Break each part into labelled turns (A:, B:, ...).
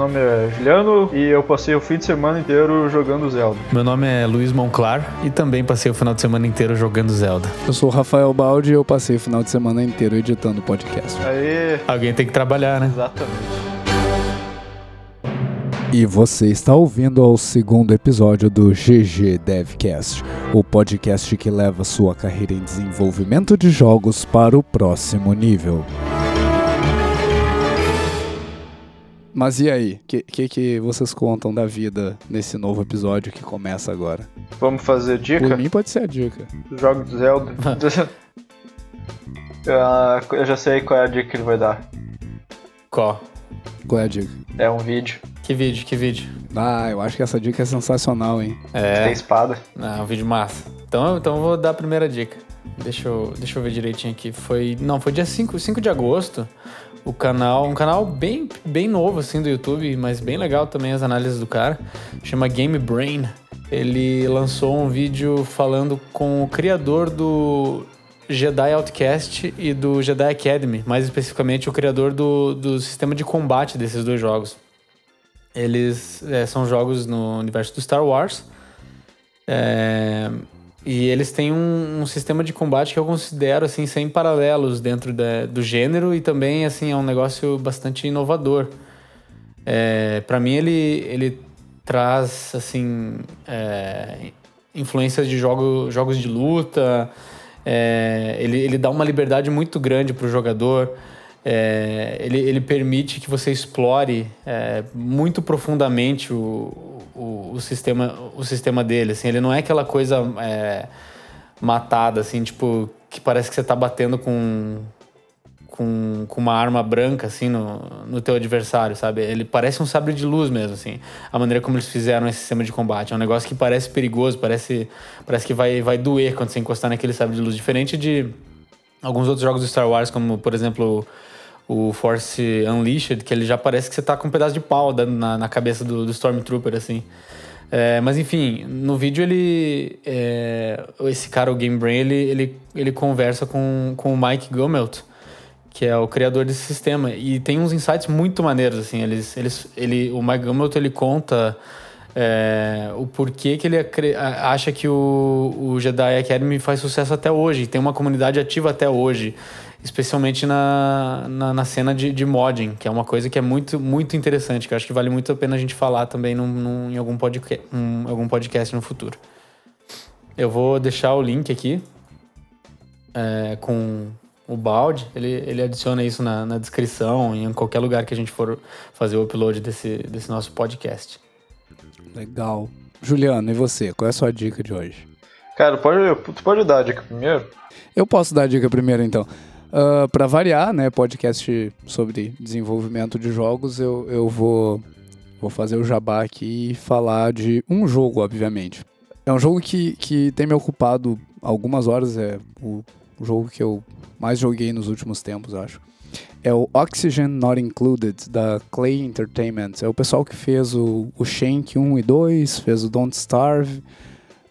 A: nome é Juliano e eu passei o fim de semana inteiro jogando Zelda.
B: Meu nome é Luiz Monclar e também passei o final de semana inteiro jogando Zelda.
C: Eu sou o Rafael Baldi e eu passei o final de semana inteiro editando podcast.
A: Aí,
B: Alguém tem que trabalhar, né?
A: exatamente.
C: E você está ouvindo ao segundo episódio do GG Devcast, o podcast que leva sua carreira em desenvolvimento de jogos para o próximo nível. Mas e aí? O que, que que vocês contam da vida nesse novo episódio que começa agora?
A: Vamos fazer
C: Por
A: dica?
C: mim pode ser a dica.
A: Jogo de Zelda. Ah, eu já sei qual é a dica que ele vai dar.
B: Qual?
C: Qual é a dica?
A: É um vídeo.
B: Que vídeo, que vídeo?
C: Ah, eu acho que essa dica é sensacional, hein?
A: Tem
B: É,
A: espada.
B: ah, um vídeo massa. Então, então eu vou dar a primeira dica. Deixa eu, deixa eu ver direitinho aqui. Foi, não, foi dia 5, 5 de agosto. O canal, um canal bem, bem novo assim do YouTube, mas bem legal também as análises do cara. Chama Game Brain. Ele lançou um vídeo falando com o criador do Jedi Outcast e do Jedi Academy, mais especificamente o criador do, do sistema de combate desses dois jogos. Eles é, são jogos no universo do Star Wars. É, e eles têm um, um sistema de combate que eu considero assim sem paralelos dentro da- do gênero e também assim é um negócio bastante inovador. É, para mim ele ele traz assim é, influências de jogo, jogos de luta. é, ele, ele dá uma liberdade muito grande para o jogador. É, ele, ele permite que você explore é, muito profundamente o, o, o sistema, o sistema dele. Assim, ele não é aquela coisa é, matada, assim, tipo, que parece que você tá batendo com, com, com uma arma branca, assim, no, no teu adversário, sabe? Ele parece um sabre de luz mesmo, assim. A maneira como eles fizeram esse sistema de combate. É um negócio que parece perigoso, parece, parece que vai, vai doer quando você encostar naquele sabre de luz. Diferente de alguns outros jogos do Star Wars, como, por exemplo, o Force Unleashed, que ele já parece que você tá com um pedaço de pau na, na cabeça do, do Stormtrooper, assim. É, mas enfim, no vídeo ele. é, esse cara, o Game Brain, ele, ele, ele conversa com, com o Mike Gummelt, que é o criador desse sistema. E tem uns insights muito maneiros, assim. Eles, eles, ele, o Mike Gummelt, ele conta é, o porquê que ele acha que o, o Jedi Academy faz sucesso até hoje. Tem uma comunidade ativa até hoje. Especialmente na, na, na cena de, de modding, que é uma coisa que é muito, muito interessante, que eu acho que vale muito a pena a gente falar também num, num- em algum, podca um, algum podcast no futuro. Eu vou deixar o link aqui é, com o balde. Ele, ele adiciona isso na, na descrição, em qualquer lugar que a gente for fazer o upload desse, desse nosso podcast.
C: Legal. Juliano, e você? Qual é a sua dica de hoje?
A: Cara, pode, tu pode dar a dica primeiro?
C: Eu posso dar a dica primeiro, então. Ah, Pra variar, né, podcast sobre desenvolvimento de jogos, eu, eu vou, vou fazer o jabá aqui e falar de um jogo, obviamente. É um jogo que, que tem me ocupado algumas horas, é o, jogo que eu mais joguei nos últimos tempos, acho. É o Oxygen Not Included, da Clay Entertainment. É o pessoal que fez o, o Shank 1 e 2, fez o Don't Starve,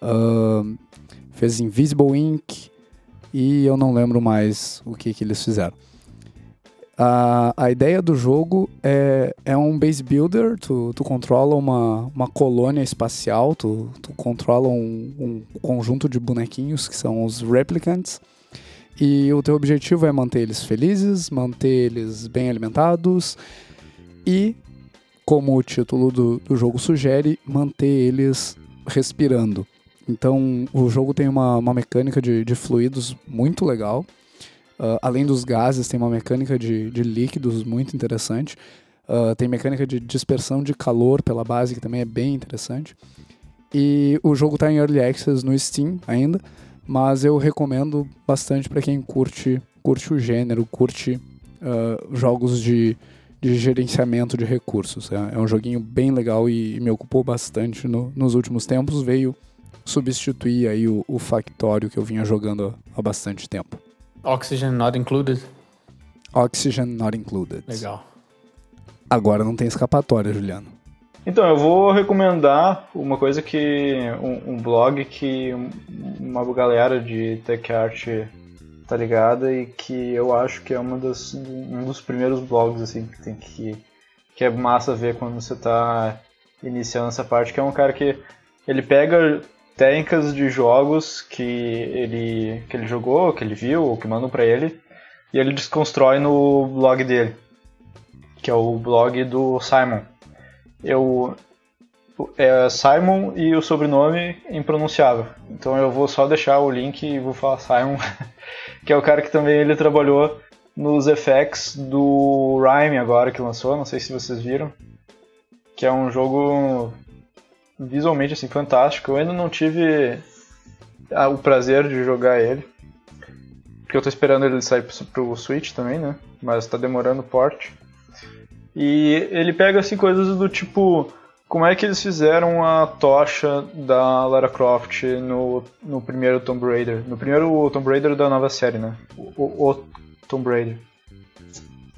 C: ah, fez Invisible Ink, e eu não lembro mais o que, que eles fizeram. A, a ideia do jogo é, é um base builder, tu, tu controla uma, uma colônia espacial, tu, tu controla um, um conjunto de bonequinhos que são os replicants, e o teu objetivo é manter eles felizes, manter eles bem alimentados e, como o título do, do jogo sugere, manter eles respirando. Então, o jogo tem uma, uma mecânica de, de fluidos muito legal. Ah, além dos gases, tem uma mecânica de, de líquidos muito interessante. Ah, tem mecânica de dispersão de calor pela base, que também é bem interessante. E o jogo está em Early Access no Steam ainda, mas eu recomendo bastante para quem curte, curte o gênero, curte ah, jogos de, de gerenciamento de recursos. É, é um joguinho bem legal e, e me ocupou bastante no- nos últimos tempos. Veio substituir aí o, o Factório que eu vinha jogando há bastante tempo.
B: Oxygen Not Included.
C: Oxygen Not Included.
B: Legal.
C: Agora não tem escapatória, Juliano.
A: Então, eu vou recomendar uma coisa que. um, um blog que um- uma galera de tech art tá ligada e que eu acho que é uma das, um dos primeiros blogs assim que tem que, que é massa ver quando você tá iniciando essa parte, que é um cara que ele pega técnicas de jogos que ele, que ele jogou, que ele viu, ou que mandam para ele, e ele desconstrói no blog dele, que é o blog do Simon. Eu, é Simon e o sobrenome impronunciável. Então eu vou só deixar o link e vou falar Simon, que é o cara que também ele trabalhou nos effects do Rhyme agora que lançou, não sei se vocês viram, que é um jogo visualmente assim fantástico. Eu ainda não tive o prazer de jogar ele, porque eu tô esperando ele sair pro Switch também, né? Mas tá demorando o port. E ele pega assim coisas do tipo como é que eles fizeram a tocha da Lara Croft no, no primeiro Tomb Raider? No primeiro Tomb Raider da nova série, né? O, o Tomb Raider.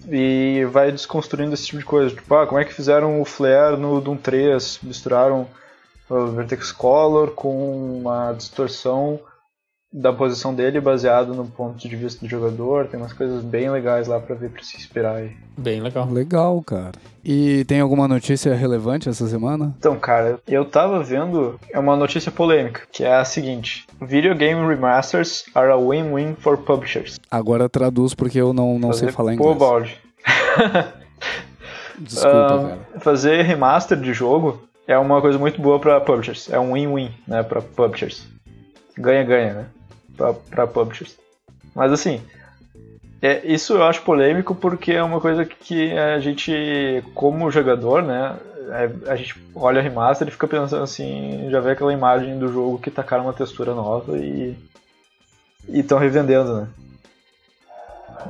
A: E vai desconstruindo esse tipo de coisa. Tipo, ah, como é que fizeram o Flare no Doom 3? Misturaram o Vertex Color com uma distorção da posição dele baseado no ponto de vista do jogador. Tem umas coisas bem legais lá para ver para se inspirar aí.
B: Bem legal.
C: Legal, cara. E tem alguma notícia relevante essa semana?
A: Então, cara, eu tava vendo é uma notícia polêmica, que é a seguinte: Video game remasters are a win-win for publishers.
C: Agora traduz porque eu não, não sei falar inglês.
A: Pô, balde.
C: Desculpa, uh,
A: cara. Fazer remaster de jogo é uma coisa muito boa para publishers. É um win-win, né, para publishers. Ganha-ganha, né? para publishers. Mas assim, é, isso eu acho polêmico porque é uma coisa que a gente, como jogador, né, é, a gente olha a remaster e fica pensando assim, já vê aquela imagem do jogo que tacaram uma textura nova e estão revendendo, né?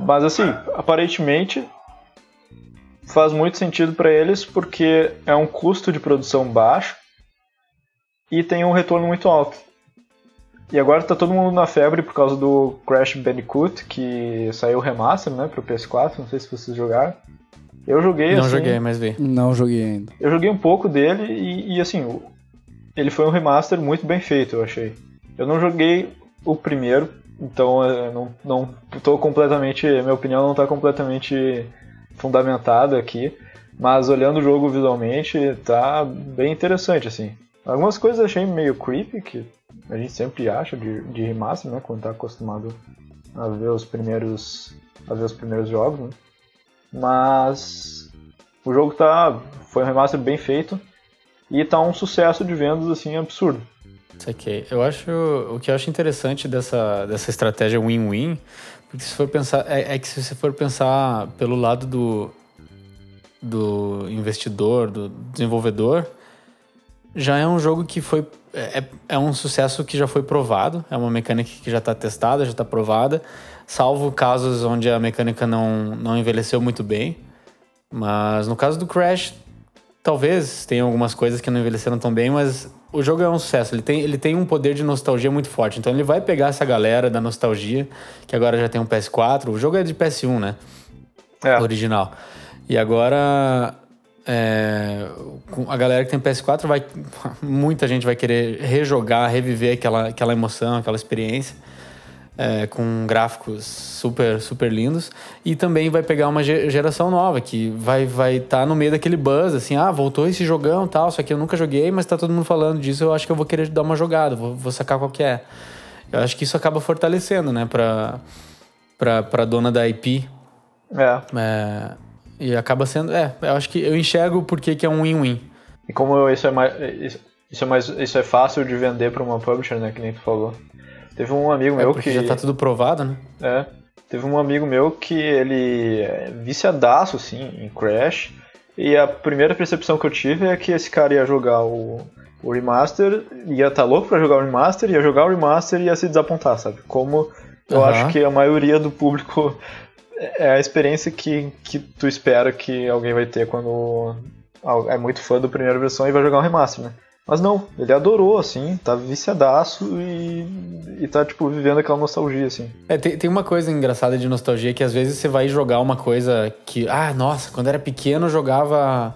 A: Mas assim, aparentemente faz muito sentido para eles porque é um custo de produção baixo e tem um retorno muito alto. E agora tá todo mundo na febre por causa do Crash Bandicoot, que saiu remaster, né, pro PS4, não sei se vocês jogaram. Eu joguei,
B: Não
A: assim,
B: joguei, mas vi.
C: Não joguei ainda.
A: Eu joguei um pouco dele e, e, assim, ele foi um remaster muito bem feito, eu achei. Eu não joguei o primeiro, então eu não, não tô completamente, minha opinião não tá completamente fundamentada aqui, mas olhando o jogo visualmente, tá bem interessante, assim. Algumas coisas eu achei meio creepy, que a gente sempre acha de, de remaster, né? Quando tá acostumado a ver os primeiros, a ver os primeiros jogos, né? Mas o jogo tá, foi um remaster bem feito e tá um sucesso de vendas assim absurdo.
B: Ok, eu acho o que eu acho interessante dessa, dessa estratégia win-win, porque se for pensar é, é que se você for pensar pelo lado do do investidor, do desenvolvedor, já é um jogo que foi é, é, é um sucesso que já foi provado, é uma mecânica que já está testada, já está provada, salvo casos onde a mecânica não, não envelheceu muito bem. Mas no caso do Crash, talvez tenha algumas coisas que não envelheceram tão bem, mas o jogo é um sucesso. Ele tem, ele tem um poder de nostalgia muito forte. Então ele vai pegar essa galera da nostalgia, que agora já tem um PS4. O jogo é de PS1, né? É. Original. E agora é, a galera que tem PS4 vai. Muita gente vai querer rejogar, reviver aquela, aquela emoção, aquela experiência. É, com gráficos super super lindos e também vai pegar uma geração nova que vai vai estar tá no meio daquele buzz assim ah voltou esse jogão tal só que eu nunca joguei mas tá todo mundo falando disso eu acho que eu vou querer dar uma jogada vou, vou sacar qual que é eu acho que isso acaba fortalecendo né para para para dona da IP
A: é.
B: é e acaba sendo. É, eu acho que eu enxergo porque que é um win-win.
A: E como isso é mais. Isso é, mais, isso é fácil de vender para uma publisher, né? Que nem tu falou. Teve um amigo é, meu que.
B: Já tá tudo provado, né?
A: É. Teve um amigo meu que ele é viciadaço, assim, em Crash. E a primeira percepção que eu tive é que esse cara ia jogar o, o remaster, ia estar tá louco pra jogar o remaster, ia jogar o remaster e ia se desapontar, sabe? Como eu uhum. acho que a maioria do público é a experiência que, que tu espera que alguém vai ter quando é muito fã da primeira versão e vai jogar um remaster, né? Mas não, ele adorou, assim, tá viciadaço e, e tá, tipo, vivendo aquela nostalgia, assim.
B: É, tem, tem uma coisa engraçada de nostalgia que às vezes você vai jogar uma coisa que, ah, nossa, quando era pequeno eu jogava,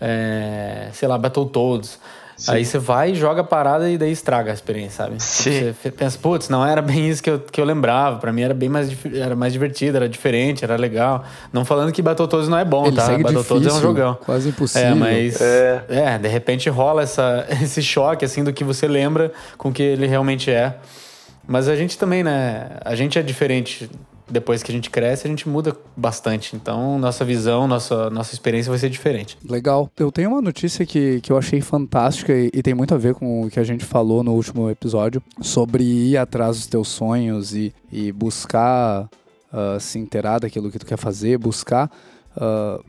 B: é, sei lá, Battletoads. Sim. Aí você vai, joga a parada e daí estraga a experiência, sabe?
A: Sim.
B: Você pensa, putz, não era bem isso que eu, que eu lembrava. Pra mim era bem mais, era mais divertido, era diferente, era legal. Não falando que Battletoads não é bom,
C: Ele
B: tá?
C: segue
B: Battletoads é um jogão.
C: Quase impossível.
B: É, mas.
A: É.
B: É. de repente rola essa, esse choque, assim, do que você lembra com o que ele realmente é. Mas a gente também, né? A gente é diferente depois que a gente cresce, a gente muda bastante. Então, nossa visão, nossa, nossa experiência vai ser diferente.
C: Legal. Eu tenho uma notícia que, que eu achei fantástica e, e tem muito a ver com o que a gente falou no último episódio sobre ir atrás dos teus sonhos e, e buscar uh, se inteirar daquilo que tu quer fazer, buscar, uh,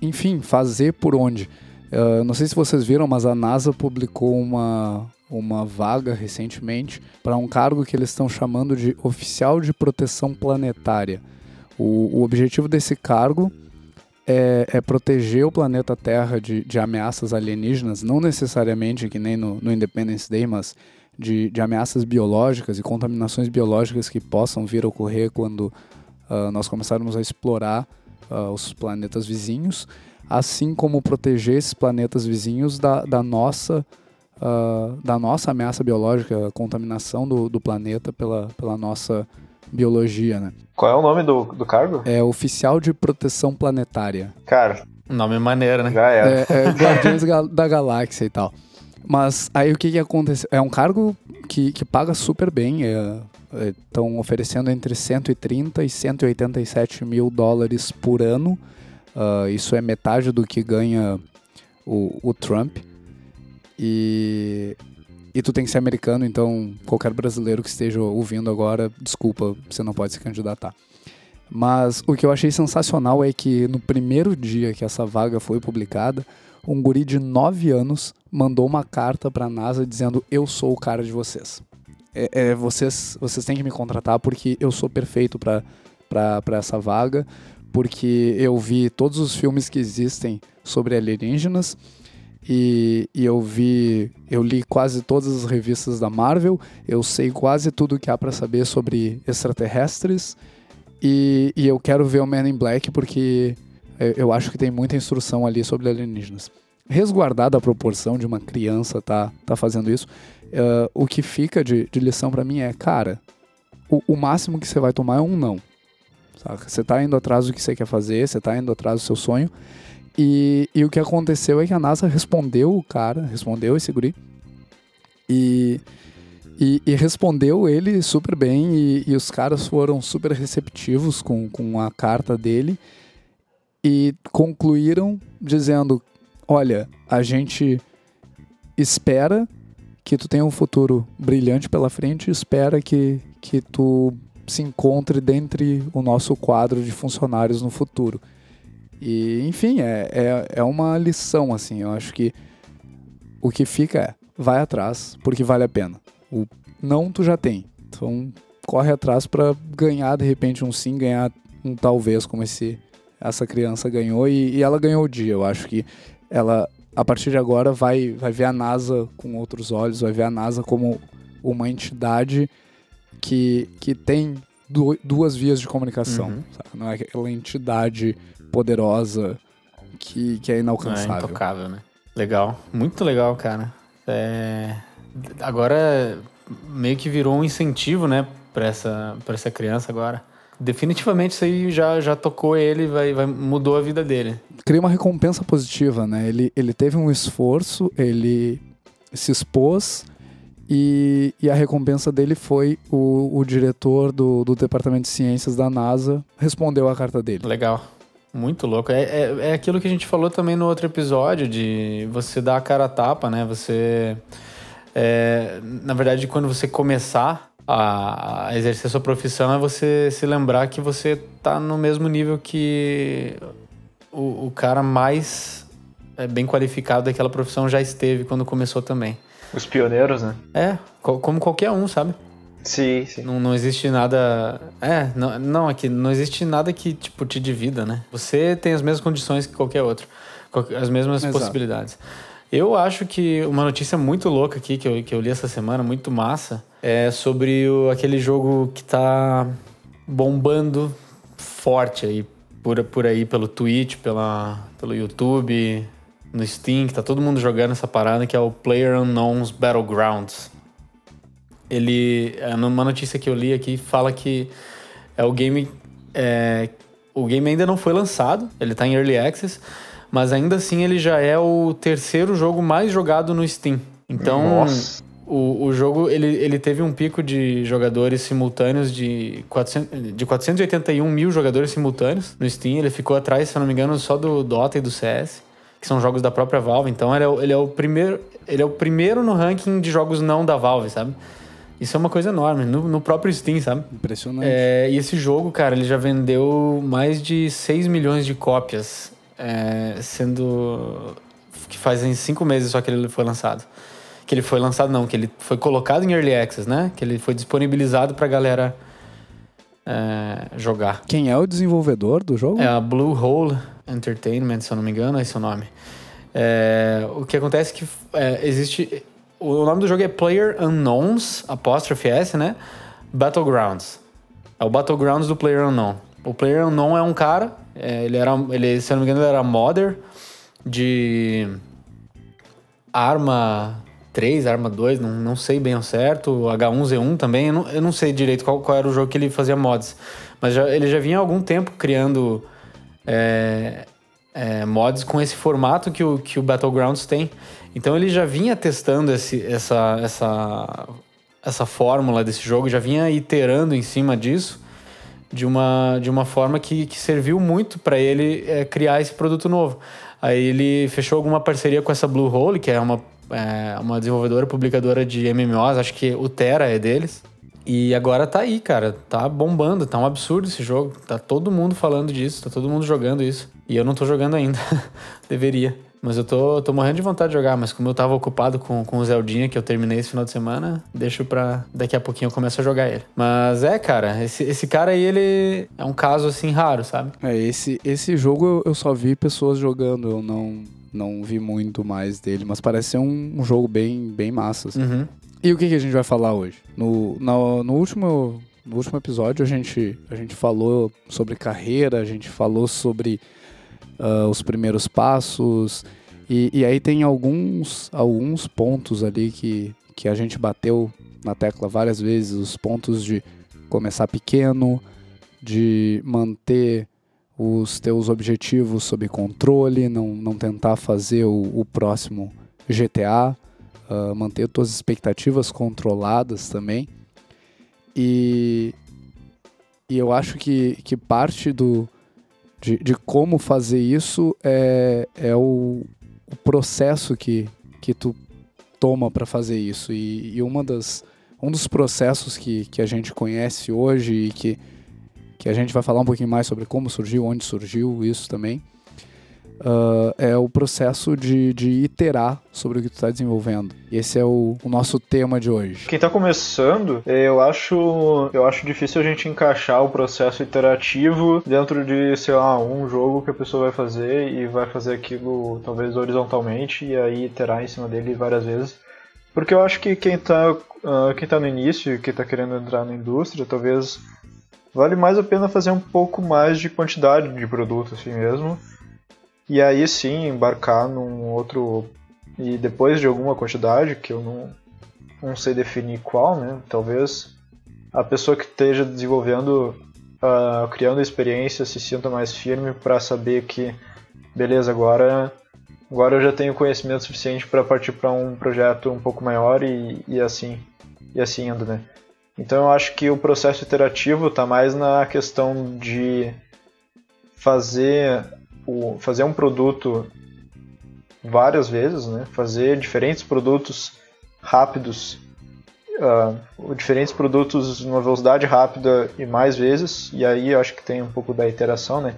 C: enfim, fazer por onde. Uh, não sei se vocês viram, mas a NASA publicou uma, uma vaga recentemente para um cargo que eles estão chamando de oficial de proteção planetária. O, o objetivo desse cargo é, é, proteger o planeta Terra de, de, ameaças alienígenas, não necessariamente que nem no, no Independence Day, mas de, de, ameaças biológicas e contaminações biológicas que possam vir a ocorrer quando uh, nós começarmos a explorar uh, os planetas vizinhos, assim como proteger esses planetas vizinhos da, da nossa uh, da nossa ameaça biológica, a contaminação do, do planeta pela, pela nossa biologia, né?
A: Qual é o nome do, do cargo?
C: É Oficial de Proteção Planetária.
A: Cara.
B: Nome maneiro, né?
A: Já era.
C: É, é Guardiões da Galáxia e tal. Mas aí o que que acontece? É um cargo que, que paga super bem. Estão é, é, oferecendo entre 130 e 187 mil dólares por ano. Uh, isso é metade do que ganha o, o Trump. E, e tu tem que ser americano, então qualquer brasileiro que esteja ouvindo agora, desculpa, você não pode se candidatar. Mas o que eu achei sensacional é que no primeiro dia que essa vaga foi publicada, um guri de 9 anos mandou uma carta para a NASA dizendo: Eu sou o cara de vocês. É, é, vocês, vocês têm que me contratar porque eu sou perfeito para essa vaga, porque eu vi todos os filmes que existem sobre alienígenas e, e, eu vi, eu li quase todas as revistas da Marvel, eu sei quase tudo que há para saber sobre extraterrestres e, e, eu quero ver o Man in Black porque eu acho que tem muita instrução ali sobre alienígenas. Resguardada a proporção de uma criança tá, tá fazendo isso, uh, o que fica de, de lição para mim é, cara, o, o, máximo que você vai tomar é um não. Você tá indo atrás do que você quer fazer, você tá indo atrás do seu sonho e, e o que aconteceu é que a NASA respondeu o cara, respondeu esse guri, e, e, e respondeu ele super bem, e, e, os caras foram super receptivos com, com a carta dele, e concluíram dizendo: Olha, a gente espera que tu tenha um futuro brilhante pela frente, espera que, que tu se encontre dentre o nosso quadro de funcionários no futuro. E, enfim, é, é, é uma lição, assim. Eu acho que o que fica é, vai atrás, porque vale a pena. O não tu já tem. Então, corre atrás para ganhar, de repente, um sim, ganhar um talvez, como esse, essa criança ganhou. E, e ela ganhou o dia. Eu acho que ela, a partir de agora, vai, vai ver a NASA com outros olhos, vai ver a NASA como uma entidade que, que tem duas vias de comunicação. Uhum. Não é aquela entidade poderosa que, que é inalcançável.
B: É intocável, né? Legal. Muito legal, cara. É... Agora meio que virou um incentivo, né, para essa, pra essa criança agora. Definitivamente isso aí já, já tocou ele, vai, vai, mudou a vida dele.
C: Cria uma recompensa positiva, né? Ele, ele teve um esforço, ele se expôs e, e a recompensa dele foi o, o diretor do, do Departamento de Ciências da NASA respondeu a carta dele.
B: Legal. Muito louco. É, é, é, aquilo que a gente falou também no outro episódio, de você dar a cara a tapa, né? Você. É, na verdade, quando você começar a, a, exercer sua profissão, é você se lembrar que você tá no mesmo nível que o, o cara mais é, bem qualificado daquela profissão já esteve quando começou também.
A: Os pioneiros, né?
B: É, como qualquer um, sabe?
A: Sim, sim.
B: Não, não existe nada. É, não, não, aqui não existe nada que, tipo, te divida, né? Você tem as mesmas condições que qualquer outro. As mesmas Exato. possibilidades. Eu acho que uma notícia muito louca aqui que eu, que eu li essa semana, muito massa, é sobre o, aquele jogo que tá bombando forte aí por, por aí pelo Twitch, pela, pelo YouTube, no Steam, que tá todo mundo jogando essa parada, que é o Player Unknown's Battlegrounds. Ele, é, numa notícia que eu li aqui, fala que é o game. É, o game ainda não foi lançado, ele tá em Early Access, mas ainda assim ele já é o terceiro jogo mais jogado no Steam. Então,
A: Nossa.
B: o, o jogo ele, ele teve um pico de jogadores simultâneos de, 400, de 481 mil jogadores simultâneos no Steam. Ele ficou atrás, se eu não me engano, só do Dota e do CS, que são jogos da própria Valve. Então ele é, ele é o primeiro ele é o primeiro no ranking de jogos não da Valve, sabe? Isso é uma coisa enorme, no, no próprio Steam, sabe?
C: Impressionante.
B: É, e esse jogo, cara, ele já vendeu mais de 6 milhões de cópias, é, sendo que fazem cinco meses só que ele foi lançado. Que ele foi lançado, não, que ele foi colocado em Early Access, né? Que ele foi disponibilizado pra galera é, jogar.
C: Quem é o desenvolvedor do jogo?
B: É a Blue Hole Entertainment, se eu não me engano, esse é o nome. É, o que acontece é que é, existe. O nome do jogo é Player Unknowns, apóstrofe S, né? Battlegrounds. É o Battlegrounds do Player Unknown. O Player Unknown é um cara, é, ele era, ele, se eu não me engano, ele era modder de arma 3, arma 2, não, não sei bem ao certo, H1Z1 também, eu não, eu não sei direito qual, qual era o jogo que ele fazia mods, mas já- ele já vinha há algum tempo criando é, é, mods com esse formato que o, que o Battlegrounds tem. Então ele já vinha testando esse, essa, essa, essa fórmula desse jogo, já vinha iterando em cima disso de uma, de uma forma que, que serviu muito para ele é, criar esse produto novo. Aí ele fechou alguma parceria com essa Blue Hole, que é uma, é, uma desenvolvedora publicadora de MMOs, acho que o Terra é deles. E agora tá aí, cara. Tá bombando, tá um absurdo esse jogo. Tá todo mundo falando disso, tá todo mundo jogando isso. E eu não tô jogando ainda. Deveria. Mas eu tô, tô morrendo de vontade de jogar, mas como eu tava ocupado com, com o Zeldinha, que eu terminei esse final de semana, deixo pra daqui a pouquinho eu começo a jogar ele. Mas é, cara, esse, esse cara aí, ele é um caso assim raro, sabe?
C: É, esse, esse jogo eu, só vi pessoas jogando, eu não, não vi muito mais dele, mas parece ser um, um jogo bem, bem massa. assim.
B: Uhum.
C: E o que, que a gente vai falar hoje? No, no, no último, no último episódio a gente, a gente falou sobre carreira, a gente falou sobre ah, os primeiros passos, e, e aí tem alguns, alguns pontos ali que, que a gente bateu na tecla várias vezes, os pontos de começar pequeno, de manter os teus objetivos sob controle, não, não tentar fazer o, o próximo GTA, ah, manter tuas expectativas controladas também. E, e eu acho que, que parte do, de, de como fazer isso é, é o, o processo que, que tu toma para fazer isso. E, e uma das, um dos processos que, que a gente conhece hoje e que, que a gente vai falar um pouquinho mais sobre como surgiu, onde surgiu isso também, ah, é o processo de, de iterar sobre o que tu está desenvolvendo. E esse é o, o nosso tema de hoje.
A: Quem tá começando, eu acho, eu acho difícil a gente encaixar o processo iterativo dentro de, sei lá, um jogo que a pessoa vai fazer e vai fazer aquilo talvez horizontalmente e aí iterar em cima dele várias vezes. Porque eu acho que quem tá, ah, quem tá no início quem tá querendo entrar na indústria, talvez vale mais a pena fazer um pouco mais de quantidade de produto assim mesmo. E aí sim embarcar num outro e depois de alguma quantidade que eu não não sei definir qual, né? Talvez a pessoa que esteja desenvolvendo, ah, criando experiência, se sinta mais firme para saber que, beleza, agora, agora eu já tenho conhecimento suficiente para partir para um projeto um pouco maior e, e assim e assim indo, né? Então eu acho que o processo iterativo está mais na questão de fazer o, fazer um produto várias vezes, né? Fazer diferentes produtos rápidos, ah, diferentes produtos numa velocidade rápida e mais vezes. E aí acho que tem um pouco da iteração, né?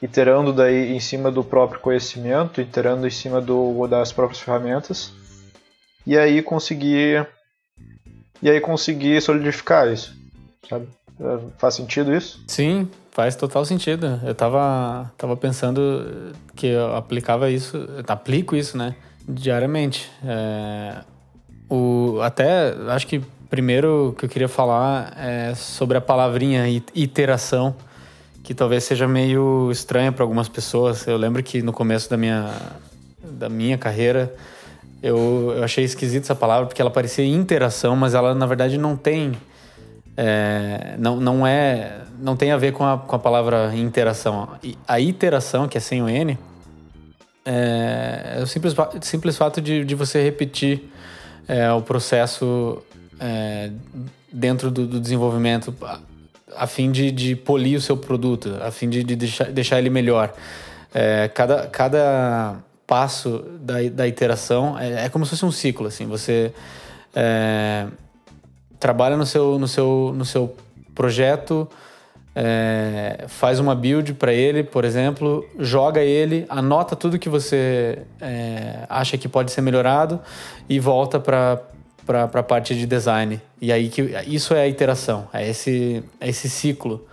A: Iterando daí em cima do próprio conhecimento, iterando em cima do, das próprias ferramentas. E aí conseguir e aí conseguir solidificar isso, sabe? Ah, Faz sentido isso?
B: Sim, faz total sentido. Eu tava, tava pensando que eu aplicava isso, eu aplico isso, né? Diariamente. É, o, até, acho que primeiro que eu queria falar é sobre a palavrinha iteração, que talvez seja meio estranha para algumas pessoas. Eu lembro que no começo da minha da minha carreira, eu, eu achei esquisita essa palavra porque ela parecia interação, mas ela na verdade não tem. É, não, não é. Não tem a ver com a, com a palavra interação. A iteração, que é sem o N, é, é o simples, simples fato de, de você repetir é, o processo é, dentro do, do, desenvolvimento a, fim de, de, polir o seu produto, a fim de, de deixar, deixar, ele melhor. É, cada, cada passo da, da iteração é, é, como se fosse um ciclo, assim. Você trabalha no seu, no seu, no seu projeto é, faz uma build para ele, por exemplo, joga ele, anota tudo que você é, acha que pode ser melhorado e volta para a parte de design. E aí que isso é a iteração, é esse, é esse ciclo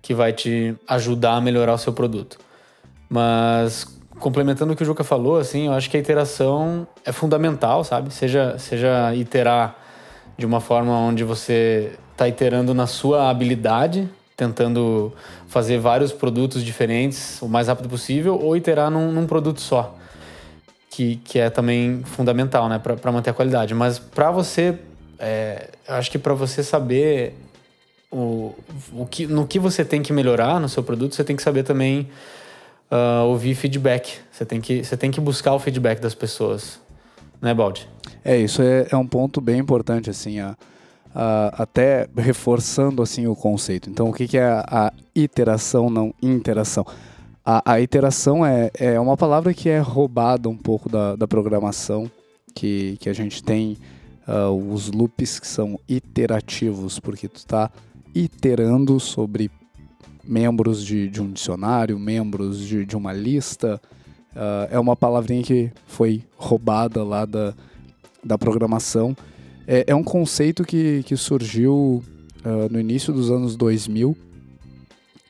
B: que vai te ajudar a melhorar o seu produto. Mas complementando o que o Juca falou, assim, eu acho que a iteração é fundamental, sabe? Seja seja iterar de uma forma onde você está iterando na sua habilidade tentando fazer vários produtos diferentes o mais rápido possível ou iterar num, num produto só, que, que é também fundamental, né, para manter a qualidade. Mas para você, é, acho que para você saber o, o que, no que você tem que melhorar no seu produto, você tem que saber também uh, ouvir feedback. Você tem, que, você tem que buscar o feedback das pessoas, né, Baldi?
C: É, isso é, é um ponto bem importante, assim, a uh, até reforçando assim o conceito. Então, o que, que é a, a iteração, não interação? A, a, iteração é, é uma palavra que é roubada um pouco da, da programação, que, que a gente tem uh, os loops que são iterativos, porque tu está iterando sobre membros de, de um dicionário, membros de, de uma lista. Uh, é uma palavrinha que foi roubada lá da, da programação é, é um conceito que, que surgiu uh, no início dos anos 2000. Uh,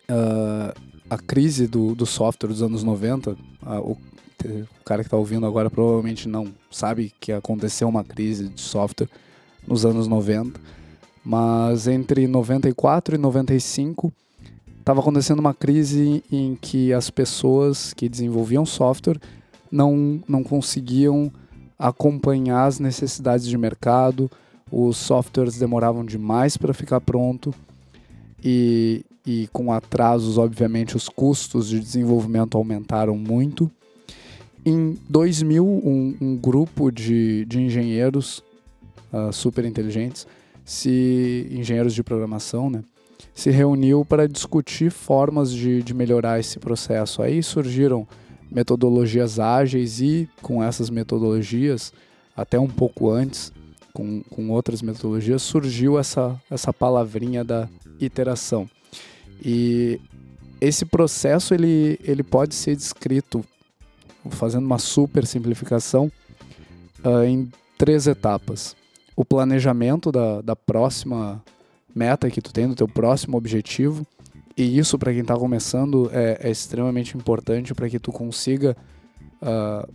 C: ah, a crise do, do software dos anos 90, uh, o, o, cara que está ouvindo agora provavelmente não sabe que aconteceu uma crise de software nos anos 90, mas entre 94 e 95 estava acontecendo uma crise em que as pessoas que desenvolviam software não, não conseguiam acompanhar as necessidades de mercado, os softwares demoravam demais para ficar pronto e, e com atrasos, obviamente, os custos de desenvolvimento aumentaram muito. Em 2000, um, um grupo de, de engenheiros uh, super inteligentes, se, engenheiros de programação, né, se reuniu para discutir formas de, de melhorar esse processo. Aí surgiram metodologias ágeis e com essas metodologias, até um pouco antes, com, com outras metodologias, surgiu essa, essa palavrinha da iteração. E esse processo ele, ele pode ser descrito, fazendo uma super simplificação, uh, em três etapas. O planejamento da, da próxima meta que tu tem, do teu próximo objetivo, e isso, para quem está começando, é, é, extremamente importante para que tu consiga uh,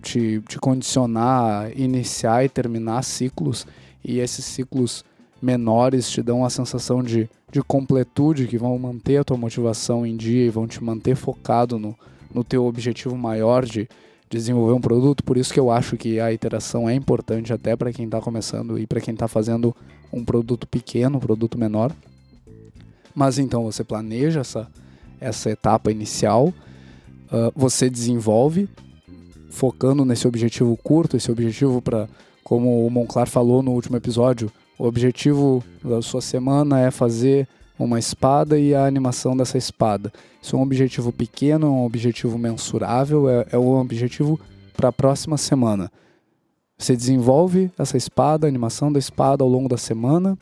C: te, te condicionar iniciar e terminar ciclos. E esses ciclos menores te dão a sensação de, de completude, que vão manter a tua motivação em dia e vão te manter focado no, no teu objetivo maior de desenvolver um produto. Por isso que eu acho que a iteração é importante até para quem está começando e para quem está fazendo um produto pequeno, um produto menor. Mas então você planeja essa, essa etapa inicial, uh, você desenvolve, focando nesse objetivo curto, esse objetivo para, como o Monclar falou no último episódio, o objetivo da sua semana é fazer uma espada e a animação dessa espada. Isso é um objetivo pequeno, é um objetivo mensurável, é, é um objetivo para a próxima semana. Você desenvolve essa espada, a animação da espada ao longo da semana.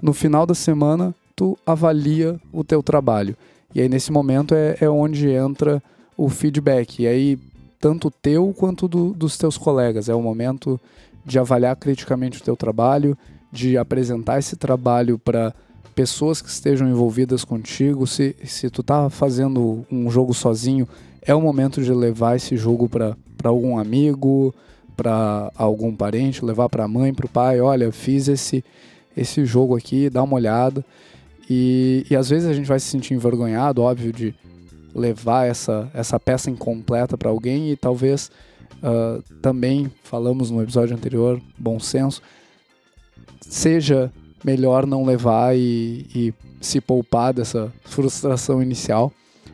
C: No final da semana, tu avalia o teu trabalho. E aí nesse momento é, é onde entra o feedback. E aí tanto teu quanto do, dos teus colegas. É o momento de avaliar criticamente o teu trabalho, de apresentar esse trabalho para pessoas que estejam envolvidas contigo. Se, se tu tá fazendo um jogo sozinho, é o momento de levar esse jogo para algum amigo, para algum parente, levar para a mãe, para o pai. Olha, fiz esse, esse jogo aqui, dá uma olhada. E, e às vezes a gente vai se sentir envergonhado, óbvio, de levar essa, essa peça incompleta para alguém e talvez uh, também falamos no episódio anterior, bom senso, seja melhor não levar e, e se poupar dessa frustração inicial.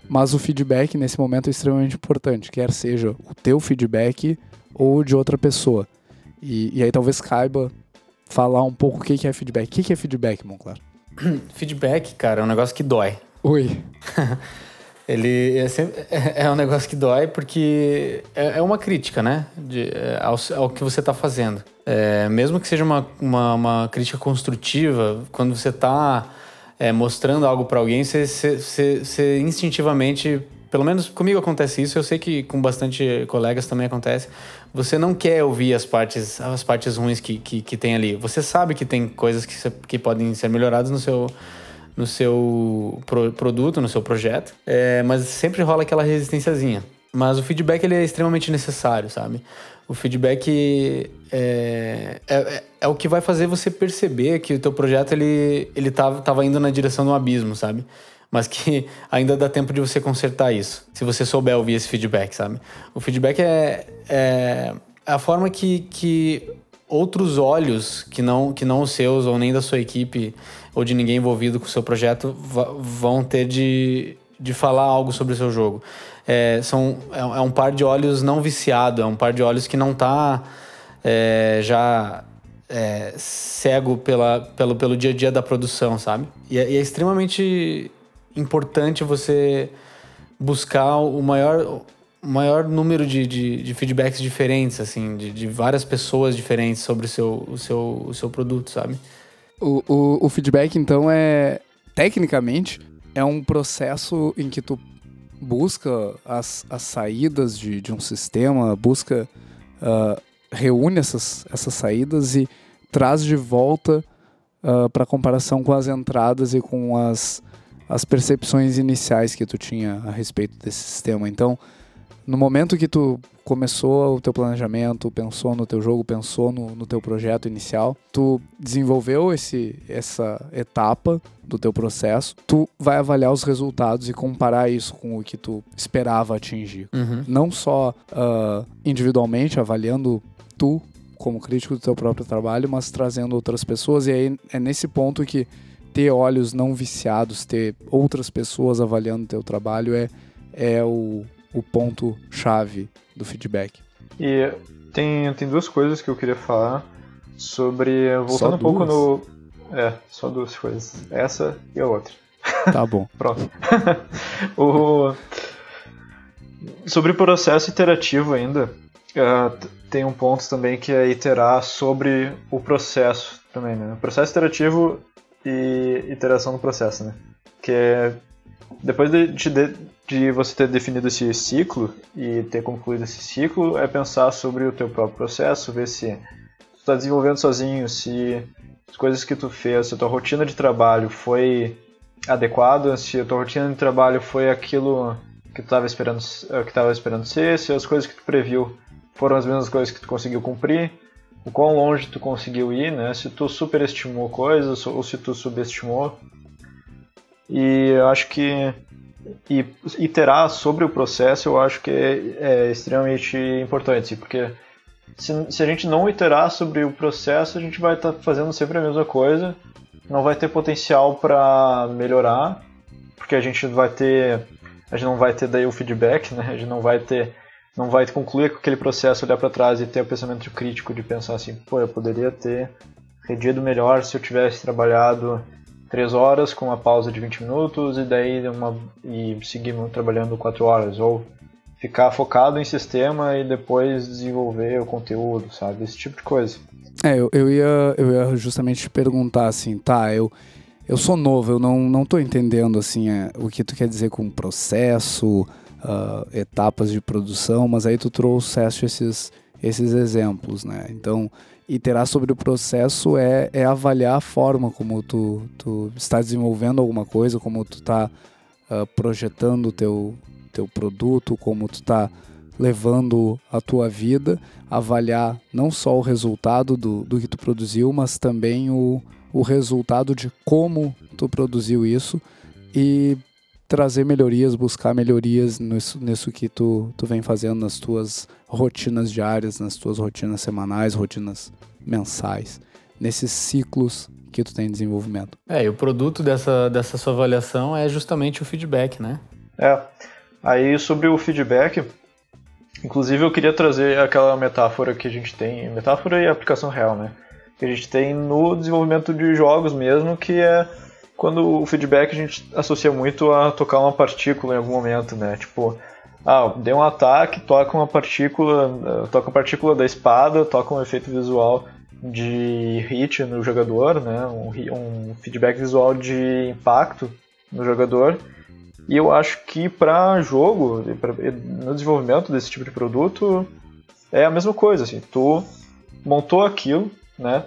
C: Mas o feedback nesse momento é extremamente importante, quer seja o teu feedback ou de outra pessoa. E, e aí talvez caiba falar um pouco o que é feedback. O que é feedback, Monclar?
B: feedback, cara, é um negócio que dói.
C: Oi.
B: Ele é, sempre, é, um negócio que dói porque é, é uma crítica, né? De, é, ao, ao, que você está fazendo. É, mesmo que seja uma, uma, uma, crítica construtiva, quando você está é, mostrando algo para alguém, você, você, você, instintivamente, pelo menos comigo acontece isso, eu sei que com bastante colegas também acontece, você não quer ouvir as partes, as partes ruins que, que, que tem ali. Você sabe que tem coisas que, que podem ser melhoradas no seu no seu pro, produto, no seu projeto, é, mas sempre rola aquela resistênciazinha. Mas o feedback ele é extremamente necessário, sabe? O feedback é, é, é, é, o que vai fazer você perceber que o teu projeto ele, ele tava, tava indo na direção do abismo, sabe? Mas que ainda dá tempo de você consertar isso, se você souber ouvir esse feedback, sabe? O feedback é, é a forma que, que outros olhos, que não, que não os seus ou nem da sua equipe, ou de ninguém envolvido com o seu projeto vão ter de, de falar algo sobre o seu jogo. É, são, é, é um par de olhos não viciado, é um par de olhos que não está é, já é, cego pela, pelo, pelo dia a dia da produção, sabe? E é, e é extremamente importante você buscar o maior, o maior número de, de, de feedbacks diferentes, assim, de, de, várias pessoas diferentes sobre o seu, o seu, o seu produto, sabe?
C: O, o, o feedback, então, é. Tecnicamente, é um processo em que tu busca as, as saídas de, de um sistema, busca. Uh, reúne essas, essas saídas e traz de volta uh, ah, para comparação com as entradas e com as, as percepções iniciais que tu tinha a respeito desse sistema. Então, no momento que tu começou o teu planejamento, pensou no teu jogo, pensou no, no teu projeto inicial, tu desenvolveu esse, essa etapa do teu processo, tu vai avaliar os resultados e comparar isso com o que tu esperava atingir.
B: Uhum.
C: Não só uh, individualmente, avaliando tu como crítico do teu próprio trabalho, mas trazendo outras pessoas. E aí é nesse ponto que ter olhos não viciados, ter outras pessoas avaliando teu trabalho é, é o, o ponto-chave do feedback.
A: E tem, tem duas coisas que eu queria falar sobre. Voltando um pouco no. É, só duas coisas. Essa e a outra.
C: Tá bom.
A: Pronto. o... Sobre o processo iterativo ainda, uh, tem um ponto também que é iterar sobre o processo também, né? Processo iterativo e iteração do processo, né? Que é depois de, de, de, você ter definido esse ciclo e ter concluído esse ciclo, é pensar sobre o teu próprio processo, ver se tu está desenvolvendo sozinho, se as coisas que tu fez, se a tua rotina de trabalho foi adequada, se a tua rotina de trabalho foi aquilo que tu estava esperando, eh, que esperando ser, se as coisas que tu previu foram as mesmas coisas que tu conseguiu cumprir, o quão longe tu conseguiu ir, né? Se tu superestimou coisas ou se tu subestimou. E eu acho que e iterar sobre o processo eu acho que é, é extremamente importante, porque se, se, a gente não iterar sobre o processo, a gente vai estar tá fazendo sempre a mesma coisa, não vai ter potencial para melhorar, porque a gente vai ter a gente não vai ter daí o feedback, né? A gente não vai ter não vai concluir com aquele processo, olhar para trás e ter o pensamento crítico de pensar assim, pô, eu poderia ter redido melhor se eu tivesse trabalhado 3 horas com uma pausa de 20 minutos e daí uma, e seguir trabalhando 4 horas, ou ficar focado em sistema e depois desenvolver o conteúdo, sabe? Esse tipo de coisa.
C: É, eu, eu, ia, eu ia justamente te perguntar assim, tá, eu, eu sou novo, eu não, não tô entendendo assim é, o que tu quer dizer com processo, uh, etapas de produção, mas aí tu trouxeste esses, esses exemplos, né? Então, iterar sobre o processo é, é avaliar a forma como tu, tu está desenvolvendo alguma coisa, como tu está uh, projetando o teu, teu produto, como tu está levando a tua vida, avaliar não só o resultado do, do que tu produziu, mas também o, o resultado de como tu produziu isso e trazer melhorias, buscar melhorias nisso, nisso que tu, tu vem fazendo nas tuas rotinas diárias, nas tuas rotinas semanais, rotinas mensais, nesses ciclos que tu tem de desenvolvimento.
B: É, e o produto dessa, dessa sua avaliação é justamente o feedback, né?
A: É. Aí sobre o feedback, inclusive eu queria trazer aquela metáfora que a gente tem, metáfora e aplicação real, né? Que a gente tem no desenvolvimento de jogos mesmo, que é quando o feedback a gente associa muito a tocar uma partícula em algum momento, né? Tipo, ah, deu um ataque, toca uma partícula, toca uma partícula da espada, toca um efeito visual de hit no jogador, né? Um, um feedback visual de impacto no jogador. E eu acho que para jogo, pra, no desenvolvimento desse tipo de produto, é a mesma coisa, assim. Tu montou aquilo, né?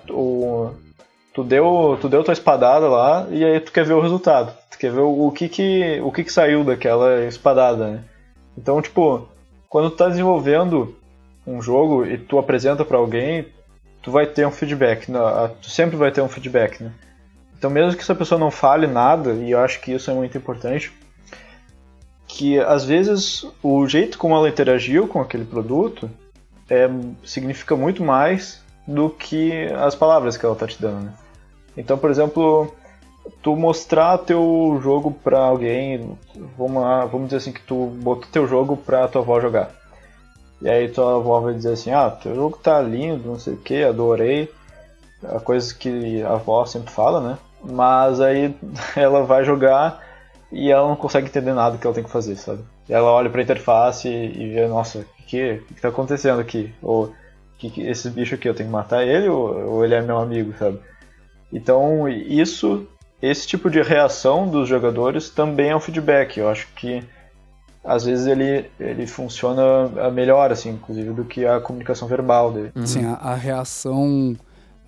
A: Tu deu, tu deu tua espadada lá e aí tu quer ver o resultado. Tu quer ver o, o que que, o que que saiu daquela espadada, né? Então, tipo, quando tu tá desenvolvendo um jogo e tu apresenta para alguém, tu vai ter um feedback, né? tu sempre vai ter um feedback, né? Então, mesmo que essa pessoa não fale nada, e eu acho que isso é muito importante, que às vezes o jeito como ela interagiu com aquele produto é, significa muito mais do que as palavras que ela tá te dando, né? Então, por exemplo, tu mostrar teu jogo para alguém, vamos lá, vamos dizer assim que tu botou teu jogo pra tua avó jogar. E aí tua avó vai dizer assim, ah, teu jogo tá lindo, não sei o que, adorei. A coisa que a avó sempre fala, né? Mas aí ela vai jogar e ela não consegue entender nada que ela tem que fazer, sabe? E ela olha pra interface e, vê, nossa, o que, que, que tá acontecendo aqui? Ou que, que esse bicho aqui eu tenho que matar ele ou, ou ele é meu amigo, sabe? Então, isso, esse tipo de reação dos jogadores também é um feedback. Eu acho que às vezes ele, ele funciona melhor, assim, inclusive, do que a comunicação verbal dele.
C: Uhum. Sim, a, a reação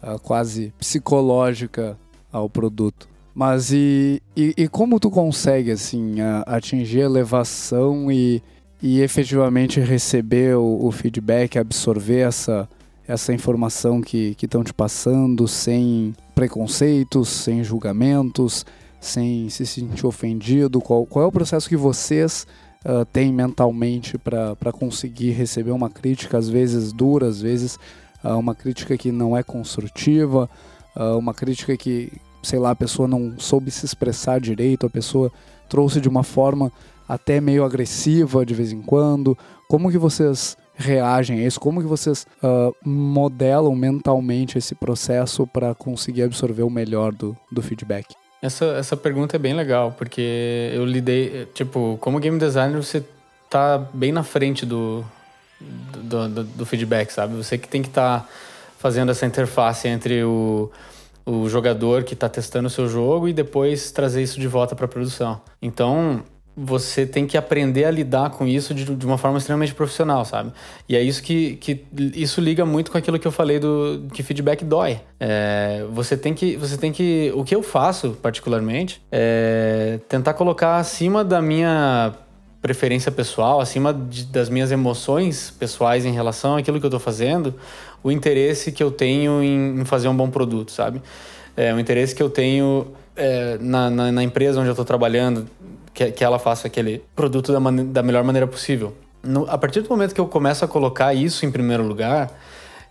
C: a, quase psicológica ao produto. Mas e, e, e como tu consegue, assim, a, atingir elevação e, e efetivamente receber o, o feedback, absorver essa, essa informação que estão te passando sem preconceitos, sem julgamentos, sem se sentir ofendido? Qual, qual é o processo que vocês uh, têm mentalmente para conseguir receber uma crítica, às vezes dura, às vezes uh, uma crítica que não é construtiva, uh, uma crítica que, sei lá, a pessoa não soube se expressar direito, a pessoa trouxe de uma forma até meio agressiva de vez em quando? Como que vocês reagem a isso? Como que vocês uh, modelam mentalmente esse processo para conseguir absorver o melhor do, do feedback?
B: Essa, essa pergunta é bem legal, porque eu lidei, tipo, como game designer você tá bem na frente do, do, do, do feedback, sabe? Você que tem que estar tá fazendo essa interface entre o, o jogador que está testando o seu jogo e depois trazer isso de volta para a produção. Então, você tem que aprender a lidar com isso de, de, uma forma extremamente profissional, sabe? E é isso que, que isso liga muito com aquilo que eu falei do que feedback dói. É, você tem que você tem que o que eu faço particularmente é tentar colocar acima da minha preferência pessoal, acima de, das minhas emoções pessoais em relação àquilo que eu estou fazendo, o interesse que eu tenho em, em, fazer um bom produto, sabe? É, o interesse que eu tenho é, na, na, na empresa onde eu estou trabalhando, que, que ela faça aquele produto da, da melhor maneira possível. No, a partir do momento que eu começo a colocar isso em primeiro lugar,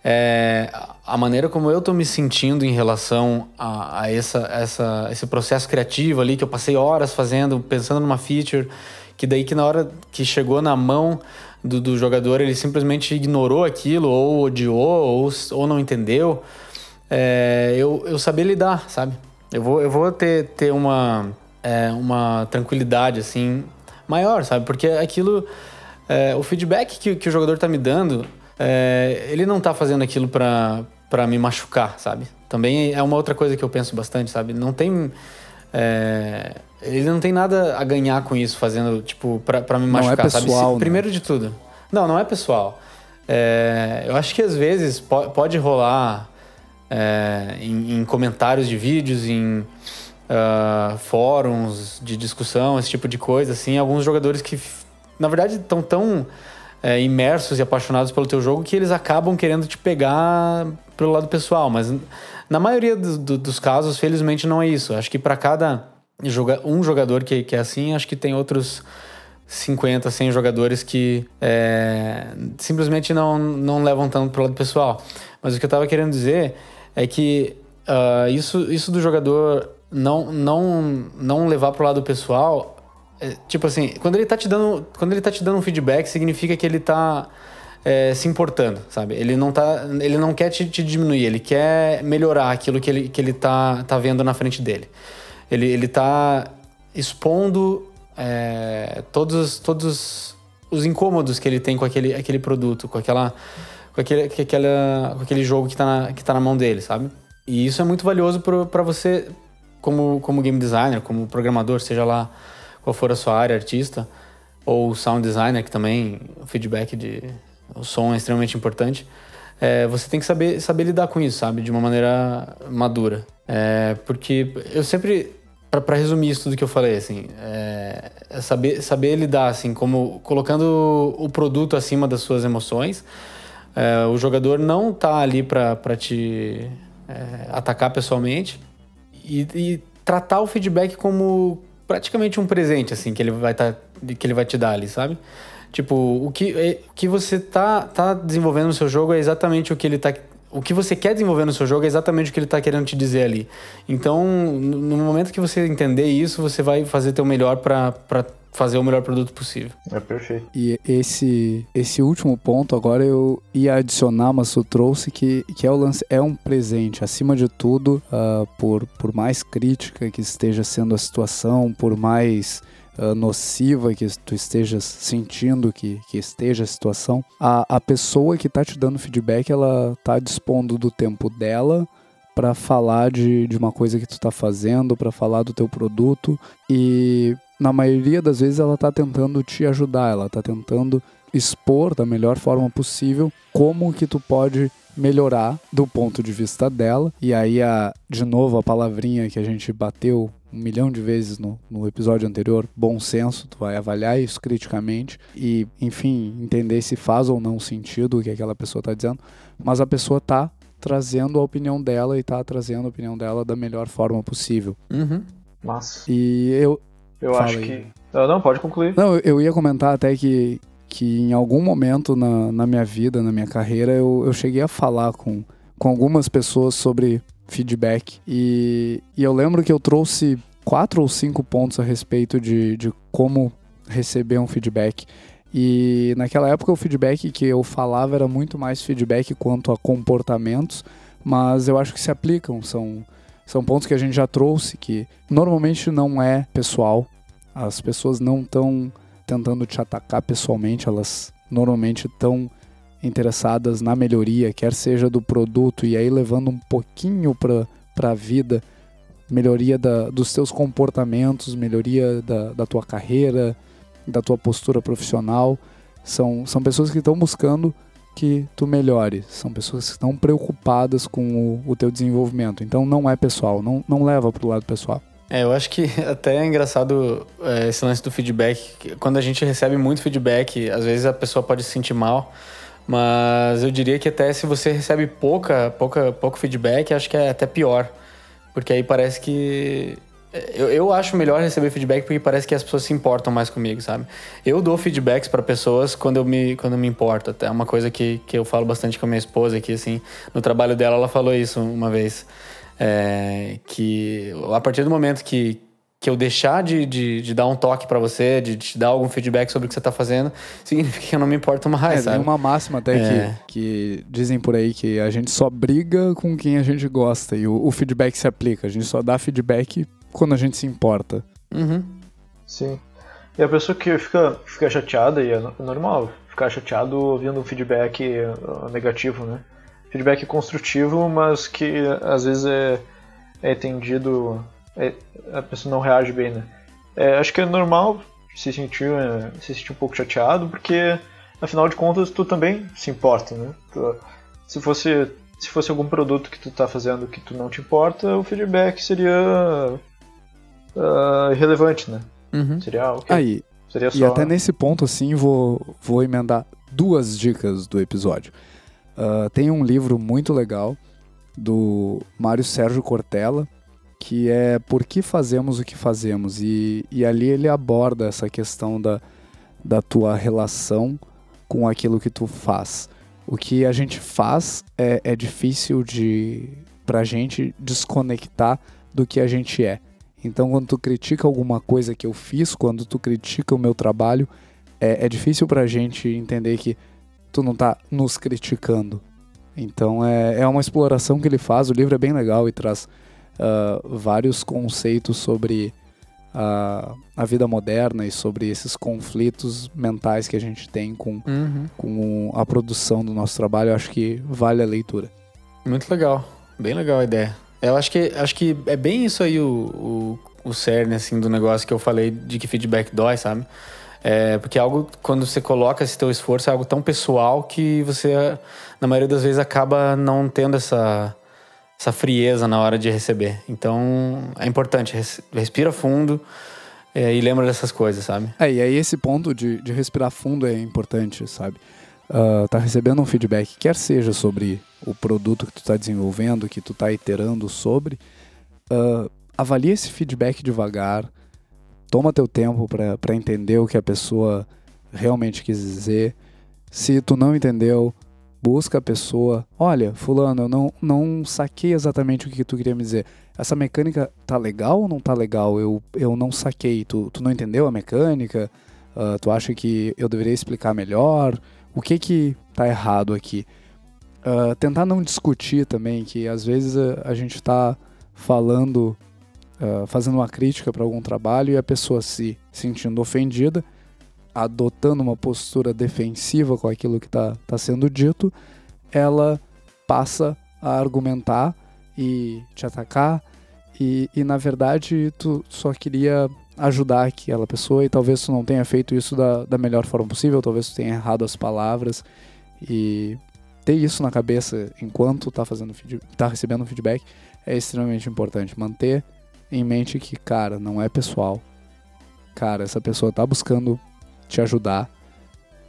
B: é, a maneira como eu estou me sentindo em relação a, a essa, essa, esse processo criativo ali, que eu passei horas fazendo, pensando numa feature, que daí que na hora que chegou na mão do, do jogador, ele simplesmente ignorou aquilo, ou odiou, ou, ou não entendeu, é, eu, eu saber lidar, sabe? Eu vou, eu vou ter, ter uma é, uma tranquilidade, assim, maior, sabe? Porque aquilo. É, o feedback que, que o jogador tá me dando, é, ele não tá fazendo aquilo pra, pra me machucar, sabe? Também é uma outra coisa que eu penso bastante, sabe? Não tem. É, ele não tem nada a ganhar com isso, fazendo, tipo, pra, pra me machucar,
C: não é pessoal,
B: sabe?
C: Se,
B: primeiro de tudo. Não, não é pessoal. É, eu acho que às vezes pode, pode rolar é, em, em, comentários de vídeos, em, uh, fóruns de discussão, esse tipo de coisa, assim, alguns jogadores que, na verdade, estão tão é, imersos e apaixonados pelo teu jogo que eles acabam querendo te pegar pelo lado pessoal, mas na maioria do, do, dos casos, felizmente, não é isso. Acho que para cada joga, um jogador que, que é assim, acho que tem outros 50, 100 jogadores que é, simplesmente não, não levam tanto pro lado pessoal. Mas o que eu tava querendo dizer é que uh, isso, isso do jogador não, não, não levar pro lado pessoal, é, tipo assim, quando ele tá te dando, quando ele tá te dando um feedback, significa que ele tá é, se importando, sabe? Ele não, tá, ele não quer te, te, diminuir, ele quer melhorar aquilo que ele, que ele tá, tá vendo na frente dele. Ele, ele tá expondo é, todos, todos os incômodos que ele tem com aquele, aquele produto, com aquela com aquele, com aquela, com aquele jogo que está na, que tá na mão dele, sabe? E isso é muito valioso para você, como, como game designer, como programador, seja lá qual for a sua área, artista, ou sound designer, que também o feedback de o som é extremamente importante. É, você tem que saber, saber lidar com isso, sabe? De uma maneira madura. É, porque eu sempre para resumir isso tudo que eu falei, assim, é, é, saber, saber lidar, assim, como colocando o produto acima das suas emoções. É, o jogador não tá ali para te é, atacar pessoalmente e, e, tratar o feedback como praticamente um presente, assim, que ele vai tá, que ele vai te dar ali, sabe? Tipo, o que, é, o que você tá, tá desenvolvendo no seu jogo é exatamente o que ele tá o que você quer desenvolver no seu jogo é exatamente o que ele está querendo te dizer ali. Então, no momento que você entender isso, você vai fazer teu melhor para fazer o melhor produto possível.
A: É perfeito.
C: E esse esse último ponto agora eu ia adicionar, mas tu trouxe que, que é o lance é um presente acima de tudo, uh, por por mais crítica que esteja sendo a situação, por mais uh, nociva que tu estejas sentindo que, que esteja a situação, a, a pessoa que está te dando feedback, ela está dispondo do tempo dela para falar de, de uma coisa que tu está fazendo, para falar do teu produto e na maioria das vezes ela está tentando te ajudar, ela está tentando expor da melhor forma possível como que tu pode melhorar do ponto de vista dela. E aí, a, de novo, a palavrinha que a gente bateu um milhão de vezes no, no episódio anterior, bom senso, tu vai avaliar isso criticamente e, enfim, entender se faz ou não sentido o que aquela pessoa está dizendo, mas a pessoa está trazendo a opinião dela e está trazendo a opinião dela da melhor forma possível.
B: Uhum.
A: Massa.
C: E eu...
A: Eu acho aí. que... Não, não, pode concluir.
C: Não, eu ia comentar até que que em algum momento na, na minha vida, na minha carreira, eu, eu cheguei a falar com, com algumas pessoas sobre feedback. E, e eu lembro que eu trouxe quatro ou cinco pontos a respeito de, de como receber um feedback. E naquela época o feedback que eu falava era muito mais feedback quanto a comportamentos, mas eu acho que se aplicam, são, são pontos que a gente já trouxe que normalmente não é pessoal, as pessoas não estão tentando te atacar pessoalmente, elas normalmente estão interessadas na melhoria, quer seja do produto, e aí levando um pouquinho para a vida, melhoria da, dos teus comportamentos, melhoria da, da tua carreira, da tua postura profissional. São, são pessoas que estão buscando que tu melhore, são pessoas que estão preocupadas com o, o teu desenvolvimento. Então não é pessoal, não, não leva para o lado pessoal.
B: É, eu acho que até é engraçado é, esse lance do feedback. Quando a gente recebe muito feedback, às vezes a pessoa pode se sentir mal. Mas eu diria que até se você recebe pouca, pouca, pouco feedback, acho que é até pior. Porque aí parece que. Eu, eu acho melhor receber feedback porque parece que as pessoas se importam mais comigo, sabe? Eu dou feedbacks para pessoas quando eu me, quando eu me importo. Até é uma coisa que, que eu falo bastante com a minha esposa aqui, assim. No trabalho dela, ela falou isso uma vez. É, que a partir do momento que, que eu deixar de, de, de dar um toque para você, de te dar algum feedback sobre o que você tá fazendo, significa que eu não me importo mais,
C: é,
B: sabe?
C: Tem uma máxima até é. que, que dizem por aí que a gente só briga com quem a gente gosta e o, o feedback se aplica. A gente só dá feedback quando a gente se importa.
B: Uhum.
A: Sim. E a pessoa que fica, fica chateada, e é normal ficar chateado ouvindo um feedback uh, negativo, né? feedback construtivo, mas que às vezes é, é entendido, é, a pessoa não reage bem, né? É, acho que é normal se sentir, é, se sentir um pouco chateado, porque afinal de contas tu também se importa, né? Tu, se fosse se fosse algum produto que tu está fazendo que tu não te importa, o feedback seria uh, irrelevante, né?
B: Uhum.
A: Seria okay.
C: Aí. Seria só... E até nesse ponto, assim, vou, vou emendar duas dicas do episódio. Uh, tem um livro muito legal do Mário Sérgio Cortella, que é por que fazemos o que fazemos. E, e ali ele aborda essa questão da, da tua relação com aquilo que tu faz. O que a gente faz é, é difícil de pra gente desconectar do que a gente é. Então, quando tu critica alguma coisa que eu fiz, quando tu critica o meu trabalho, é, é difícil pra gente entender que tu não tá nos criticando. Então, é, é uma exploração que ele faz. O livro é bem legal e traz uh, vários conceitos sobre a, a vida moderna e sobre esses conflitos mentais que a gente tem com,
B: Uhum.
C: com a produção do nosso trabalho. Eu acho que vale a leitura.
B: Muito legal. Bem legal a ideia. Eu acho que, acho que é bem isso aí o, o, o cerne, assim, do negócio que eu falei de que feedback dói, sabe? É, porque é algo, quando você coloca esse teu esforço, é algo tão pessoal que você, na maioria das vezes, acaba não tendo essa, essa frieza na hora de receber. Então, é importante, res- respira fundo é, e lembra dessas coisas, sabe?
C: É, e aí esse ponto de, de respirar fundo é importante, sabe? Ah, tá recebendo um feedback, quer seja sobre o produto que tu tá desenvolvendo, que tu tá iterando sobre, ah, avalie esse feedback devagar, toma teu tempo para entender o que a pessoa realmente quis dizer. Se tu não entendeu, busca a pessoa. Olha, fulano, eu não, não saquei exatamente o que tu queria me dizer. Essa mecânica tá legal ou não tá legal? Eu, eu não saquei. Tu, tu não entendeu a mecânica? Ah, tu acha que eu deveria explicar melhor? O que que tá errado aqui? Ah, tentar não discutir também, que às vezes a, a gente tá falando, ah, fazendo uma crítica para algum trabalho e a pessoa se sentindo ofendida, adotando uma postura defensiva com aquilo que está tá sendo dito, ela passa a argumentar e te atacar e, e na verdade tu só queria ajudar aquela pessoa e talvez tu não tenha feito isso da, da melhor forma possível, talvez tu tenha errado as palavras e ter isso na cabeça enquanto tá fazendo tá recebendo feedback é extremamente importante. Manter em mente que, cara, não é pessoal. Cara, essa pessoa tá buscando te ajudar.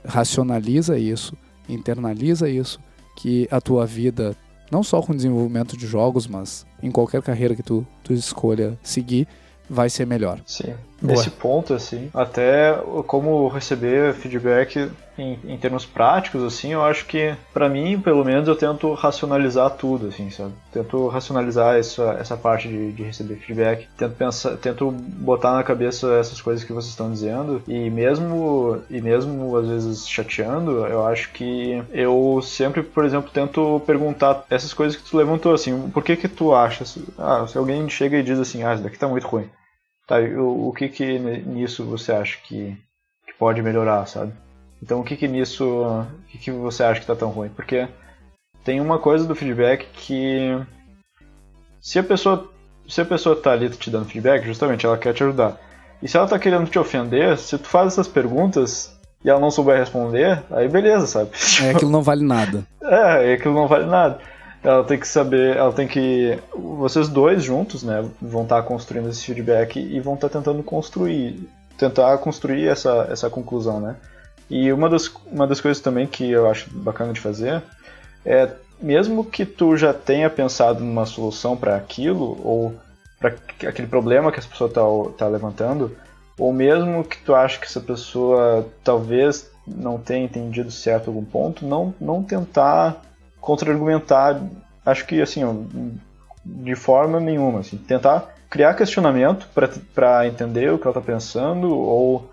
C: Racionaliza isso, internaliza isso, que a tua vida, não só com desenvolvimento de jogos, mas em qualquer carreira que tu, tu escolha seguir, vai ser melhor.
A: Sim.
B: Boa.
A: Nesse ponto, assim, até como receber feedback em, em termos práticos, assim, eu acho que, pra mim, pelo menos, eu tento racionalizar tudo, assim, sabe? Tento racionalizar essa, essa parte de, de receber feedback, tento pensar, tento botar na cabeça essas coisas que vocês estão dizendo, e mesmo, e mesmo às vezes chateando, eu acho que eu sempre, por exemplo, tento perguntar essas coisas que tu levantou, assim, por que que tu achas? Ah, se alguém chega e diz assim, ah, isso daqui tá muito ruim. Tá, o, o que que nisso você acha que, que pode melhorar, sabe? Então o que que nisso, o que que você acha que tá tão ruim? Porque tem uma coisa do feedback que se a pessoa se a pessoa tá ali te dando feedback, justamente ela quer te ajudar. E se ela tá querendo te ofender, se tu faz essas perguntas e ela não souber responder, aí beleza, sabe?
C: É, aquilo não vale nada.
A: É, aquilo não vale nada. Ela tem que saber, ela tem que. Vocês dois juntos, né, vão estar construindo esse feedback e vão estar tentando construir. Tentar construir essa, essa conclusão, né? E uma das, uma das coisas também que eu acho bacana de fazer é, mesmo que tu já tenha pensado numa solução para aquilo, ou para aquele problema que essa pessoa está tá levantando, ou mesmo que tu acha que essa pessoa talvez não tenha entendido certo algum ponto, não, não tentar contra-argumentar, acho que assim, ó, de forma nenhuma, assim, tentar criar questionamento para entender o que ela está pensando, ou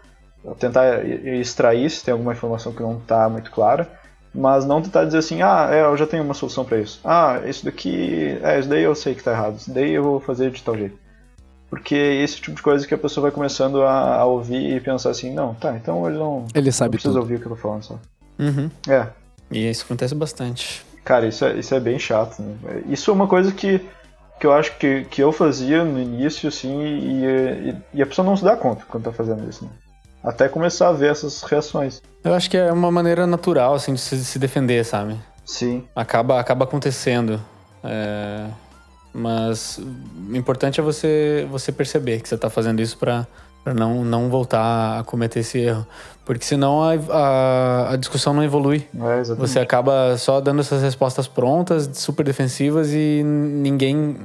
A: tentar extrair se tem alguma informação que não está muito clara, mas não tentar dizer assim, ah, é, eu já tenho uma solução para isso. Ah, isso daqui, é, isso daí eu sei que está errado, isso daí eu vou fazer de tal jeito. Porque esse tipo de coisa que a pessoa vai começando a, a ouvir e pensar assim, não, tá, então ele não,
C: Ele sabe
A: não precisa ouvir o que eu tô falando só.
B: Uhum.
A: É,
B: E isso acontece bastante.
A: Cara, isso é, isso é bem chato, né? Isso é uma coisa que, que eu acho que, que eu fazia no início, assim, e, e, e a pessoa não se dá conta quando tá fazendo isso, né? Até começar a ver essas reações.
B: Eu acho que é uma maneira natural, assim, de se, se defender, sabe?
A: Sim,
B: Acaba, acaba acontecendo. É, Mas o importante é você, você perceber que você tá fazendo isso pra, pra não, não voltar a cometer esse erro. Porque senão a, a, a discussão não evolui.
A: é.
B: Você acaba só dando essas respostas prontas, super defensivas e ninguém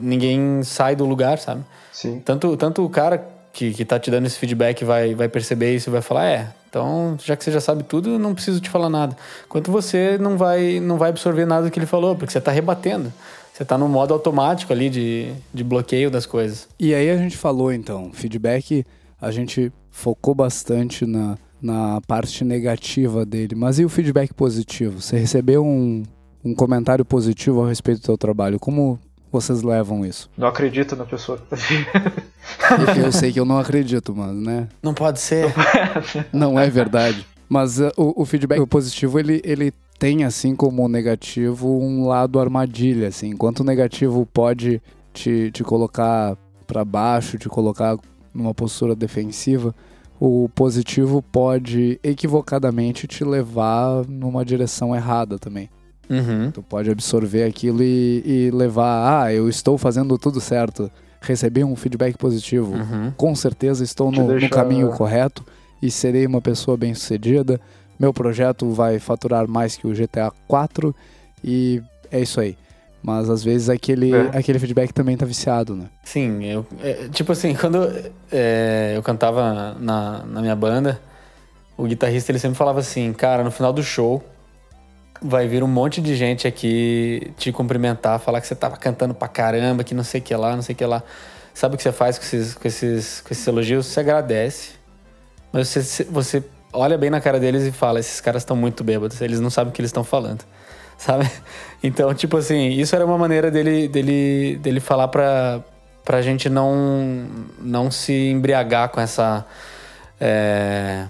B: ninguém sai do lugar, sabe?
A: Sim.
B: Tanto, tanto o cara que, que tá te dando esse feedback vai, vai perceber isso e vai falar, é, então, já que você já sabe tudo, não preciso te falar nada. Enquanto você não vai, não vai absorver nada do que ele falou, porque você tá rebatendo. Você tá no modo automático ali de, de bloqueio das coisas.
C: E aí a gente falou então, feedback, a gente focou bastante na, na parte negativa dele, mas e o feedback positivo? Você recebeu um, um comentário positivo a respeito do seu trabalho, como vocês levam isso?
A: Não acredito na pessoa que tá
C: Eu sei que eu não acredito, mas, né?
B: Não pode ser.
C: Não é verdade. Mas uh, o, o feedback positivo, ele, ele tem, assim como o negativo, um lado armadilha, assim. Enquanto o negativo pode te, te colocar para baixo, te colocar numa postura defensiva, o positivo pode equivocadamente te levar numa direção errada também.
B: Uhum.
C: Tu pode absorver aquilo e, e levar, ah, eu estou fazendo tudo certo, recebi um feedback positivo,
B: Uhum.
C: com certeza estou no, no
A: deixa-
C: caminho correto e serei uma pessoa bem sucedida. Meu projeto vai faturar mais que o GTA 4 e é isso aí. Mas às vezes aquele,
A: É.
C: aquele feedback também tá viciado, né?
B: Sim, eu, é, tipo assim, quando é, eu cantava na, na minha banda, o guitarrista ele sempre falava assim, cara, no final do show vai vir um monte de gente aqui te cumprimentar, falar que você tava cantando pra caramba, que não sei o que lá, não sei o que lá. Sabe o que você faz com esses, com esses, com esses elogios? Você agradece, mas você, você olha bem na cara deles e fala, esses caras estão muito bêbados, eles não sabem o que eles estão falando, sabe? Então, tipo assim, isso era uma maneira dele, dele, dele falar pra, pra gente não, não se embriagar com essa... é,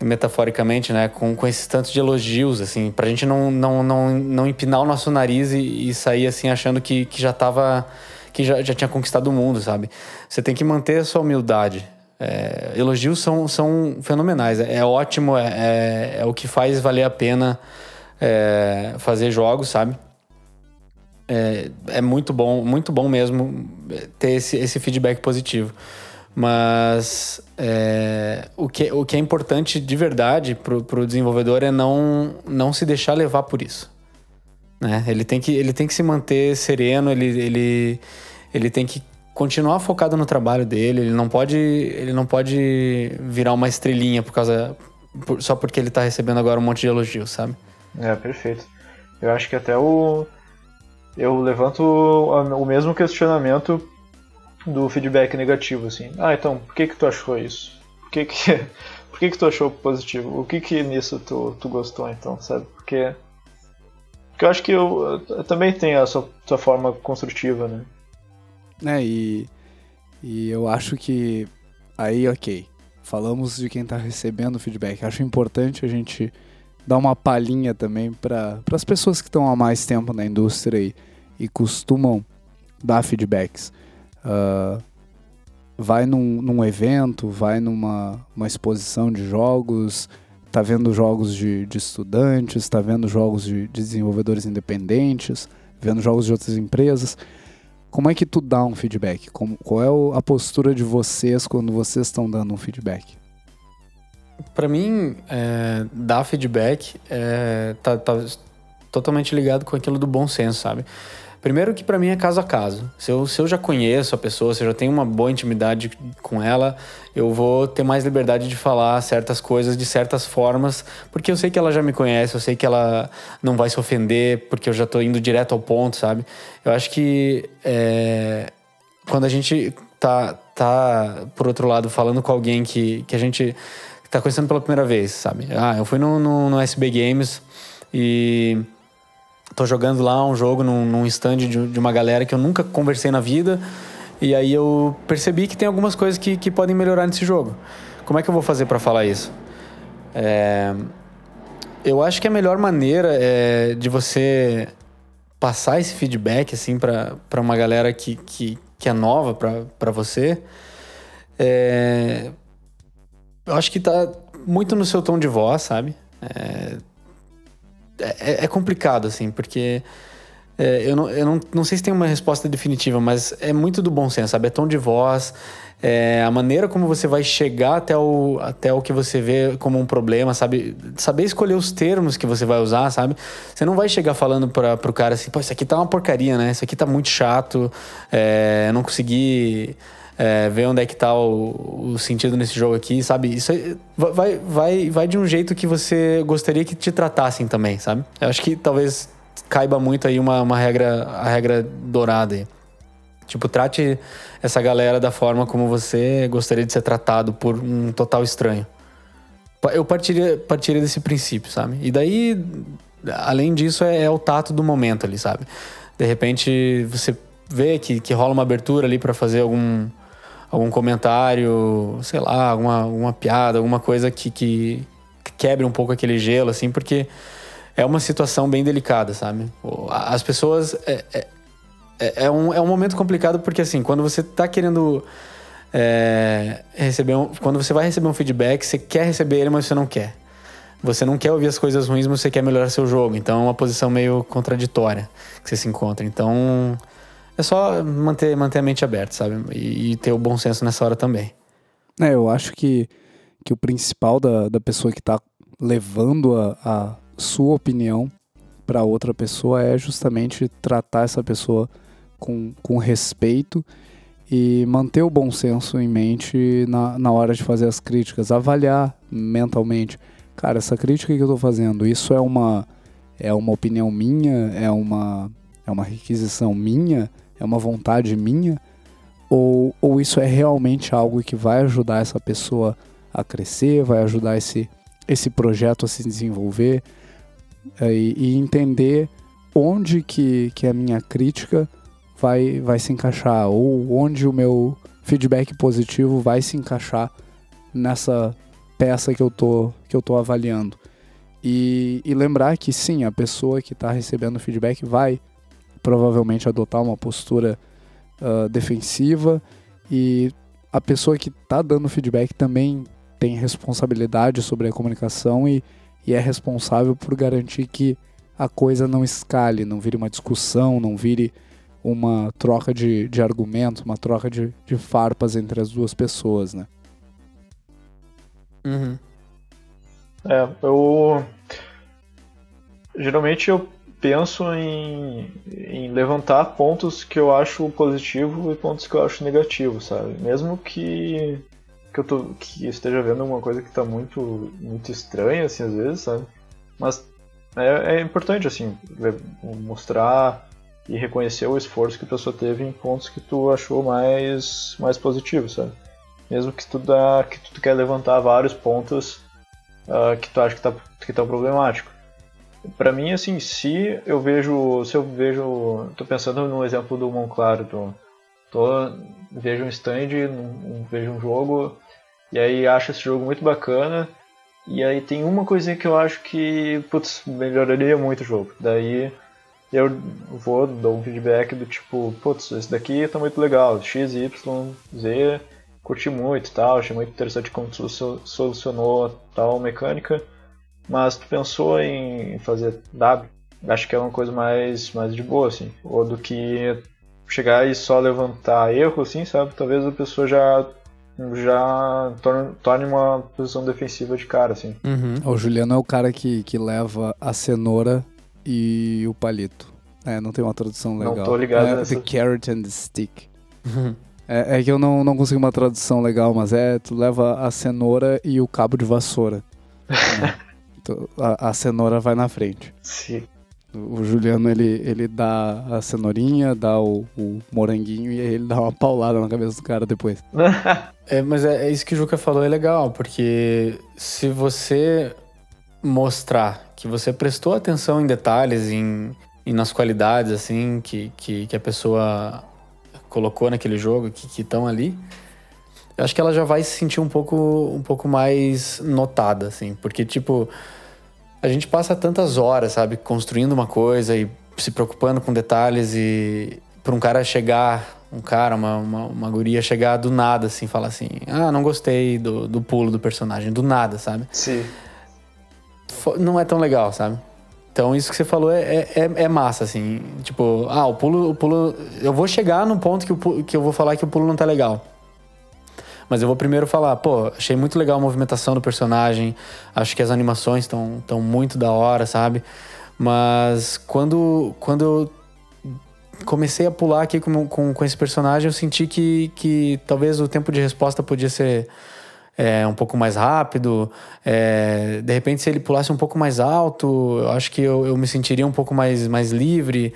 B: metaforicamente, né, com, com esses tantos de elogios, assim, pra gente não, não, não, não empinar o nosso nariz e, e sair, assim, achando que, que já tava, que já, já tinha conquistado o mundo, sabe? Você tem que manter a sua humildade. É, elogios são, são fenomenais, é, é ótimo, é, é, é o que faz valer a pena é, fazer jogos, sabe? É, muito bom, muito bom mesmo ter esse, esse feedback positivo. Mas o, que, o que é importante de verdade pro, pro desenvolvedor é não, não se deixar levar por isso. Né? Ele, tem que, ele tem que se manter sereno, ele, ele, ele tem que continuar focado no trabalho dele, ele não pode, ele não pode virar uma estrelinha por causa. por- só porque ele tá recebendo agora um monte de elogios, sabe?
A: É, perfeito. Eu acho que até o. Eu levanto o mesmo questionamento do feedback negativo, assim. Ah, então, por que que tu achou isso? Por que que, por que, que tu achou positivo? O que que nisso tu, tu gostou, então, sabe? Porque. Porque eu acho que eu, eu também tenho a sua, sua forma construtiva, né?
C: Né? E, e eu acho que aí, ok, falamos de quem está recebendo feedback. Acho importante a gente dar uma palhinha também para as pessoas que estão há mais tempo na indústria e, e costumam dar feedbacks. Ah, vai num, num evento, vai numa uma exposição de jogos, tá vendo jogos de, de estudantes, tá vendo jogos de, de desenvolvedores independentes, vendo jogos de outras empresas. Como é que tu dá um feedback? Como, qual é a postura de vocês quando vocês estão dando um feedback?
B: Pra mim, é, dar feedback é, tá, tá totalmente ligado com aquilo do bom senso, sabe? Primeiro que pra mim é caso a caso. Se eu, se eu já conheço a pessoa, se eu já tenho uma boa intimidade com ela, eu vou ter mais liberdade de falar certas coisas de certas formas, porque eu sei que ela já me conhece, eu sei que ela não vai se ofender, porque eu já tô indo direto ao ponto, sabe? Eu acho que é, quando a gente tá, tá, por outro lado, falando com alguém que, que a gente tá conhecendo pela primeira vez, sabe? Ah, eu fui no, no, no SB Games e tô jogando lá um jogo num, num stand de, de uma galera que eu nunca conversei na vida. E aí eu percebi que tem algumas coisas que, que podem melhorar nesse jogo. Como é que eu vou fazer para falar isso? É, eu acho que a melhor maneira é de você passar esse feedback assim para uma galera que, que, que é nova para você é, eu acho que tá muito no seu tom de voz, sabe? É, é, é complicado, assim, porque É, eu não, eu não, não sei se tem uma resposta definitiva, mas é muito do bom senso, sabe? É tom de voz, é a maneira como você vai chegar até o, até o que você vê como um problema, sabe? Saber escolher os termos que você vai usar, sabe? Você não vai chegar falando para pro cara assim, pô, isso aqui tá uma porcaria, né? Isso aqui tá muito chato, é, não consegui é, ver onde é que tá o, o, sentido nesse jogo aqui, sabe? Isso vai, vai, vai de um jeito que você gostaria que te tratassem também, sabe? Eu acho que talvez caiba muito aí uma, uma regra, a regra dourada aí. Tipo, trate essa galera da forma como você gostaria de ser tratado por um total estranho. Eu partiria, partiria desse princípio, sabe? E daí, além disso, é, é o tato do momento ali, sabe? De repente, você vê que, que rola uma abertura ali para fazer algum algum comentário, sei lá, alguma, alguma piada, alguma coisa que, que, que quebre um pouco aquele gelo, assim, porque é uma situação bem delicada, sabe? As pessoas. É, é, é, é, um, é um momento complicado porque, assim, quando você tá querendo. É, receber um, quando você vai receber um feedback, você quer receber ele, mas você não quer. Você não quer ouvir as coisas ruins, mas você quer melhorar seu jogo. Então é uma posição meio contraditória que você se encontra. Então é só manter, manter a mente aberta, sabe? E, e, ter o bom senso nessa hora também.
C: É, eu acho que, que o principal da, da pessoa que está levando a, a sua opinião para outra pessoa é justamente tratar essa pessoa com, com respeito e manter o bom senso em mente na, na hora de fazer as críticas, avaliar mentalmente. Cara, essa crítica que eu estou fazendo, isso é uma, é uma opinião minha, é uma, é uma requisição minha, é uma vontade minha? Ou, ou isso é realmente algo que vai ajudar essa pessoa a crescer, vai ajudar esse, esse projeto a se desenvolver é, e, e, entender onde que, que a minha crítica vai, vai se encaixar ou onde o meu feedback positivo vai se encaixar nessa peça que eu tô, que eu tô avaliando. E, e lembrar que sim, a pessoa que está recebendo feedback vai provavelmente adotar uma postura uh, defensiva e a pessoa que está dando feedback também tem responsabilidade sobre a comunicação e, e é responsável por garantir que a coisa não escale, não vire uma discussão, não vire uma troca de, de argumentos, uma troca de, de farpas entre as duas pessoas, né?
A: Uhum. É, eu. Geralmente eu penso em, em levantar pontos que eu acho positivo e pontos que eu acho negativo, sabe? Mesmo que que eu tô, que esteja vendo uma coisa que está muito muito estranha assim às vezes, sabe? Mas é, é importante assim mostrar e reconhecer o esforço que a pessoa teve em pontos que tu achou mais mais positivos, sabe? Mesmo que tu dá que tu quer levantar vários pontos uh, que tu acha que tá que tá problemático para mim, assim, se eu vejo. Se eu vejo. tô pensando no exemplo do Monclaro, tô, tô, vejo um stand, um, vejo um jogo, e aí acho esse jogo muito bacana. E aí tem uma coisinha que eu acho que, putz, melhoraria muito o jogo. Daí eu vou, dou um feedback do tipo, putz, esse daqui tá muito legal, X, Y, Z, curti muito tal, achei muito interessante como solucionou tal mecânica. Mas tu pensou em fazer W? Acho que é uma coisa mais, mais de boa, assim. Ou do que chegar e só levantar erro, assim, sabe? Talvez a pessoa já já torne, torne uma posição defensiva de cara, assim.
C: Uhum. O Juliano é o cara que, que leva a cenoura e o palito. É, não tem uma tradução legal.
A: Não tô ligado
C: é,
A: nessa.
C: The carrot and the stick. Uhum. É, é, que eu não, não consigo uma tradução legal, mas é, tu leva a cenoura e o cabo de vassoura. é a, a cenoura vai na frente.
A: Sim.
C: O Juliano, ele, ele dá a cenourinha, dá o, o, moranguinho e aí ele dá uma paulada na cabeça do cara depois.
B: é, mas é, é, isso que o Juca falou, é legal, porque se você mostrar que você prestou atenção em detalhes, em, em nas qualidades, assim, que, que, que a pessoa colocou naquele jogo, que estão ali, eu acho que ela já vai se sentir um pouco, um pouco mais notada, assim, porque, tipo a gente passa tantas horas, sabe, construindo uma coisa e se preocupando com detalhes e para um cara chegar, um cara, uma, uma, uma guria chegar do nada, assim, falar assim, ah, não gostei do, do pulo do personagem, do nada, sabe?
A: Sim.
B: Não é tão legal, sabe? Então isso que você falou é, é, é- é massa, assim. Tipo, ah, o pulo, o pulo. Eu vou chegar no ponto que, o que eu vou falar que o pulo não tá legal. Mas eu vou primeiro falar, pô, achei muito legal a movimentação do personagem. Acho que as animações estão tão muito da hora, sabe? Mas quando, quando eu comecei a pular aqui com, com, com esse personagem, eu senti que, que talvez o tempo de resposta podia ser é, um pouco mais rápido. É, de repente, se ele pulasse um pouco mais alto, eu acho que eu, eu me sentiria um pouco mais, mais livre.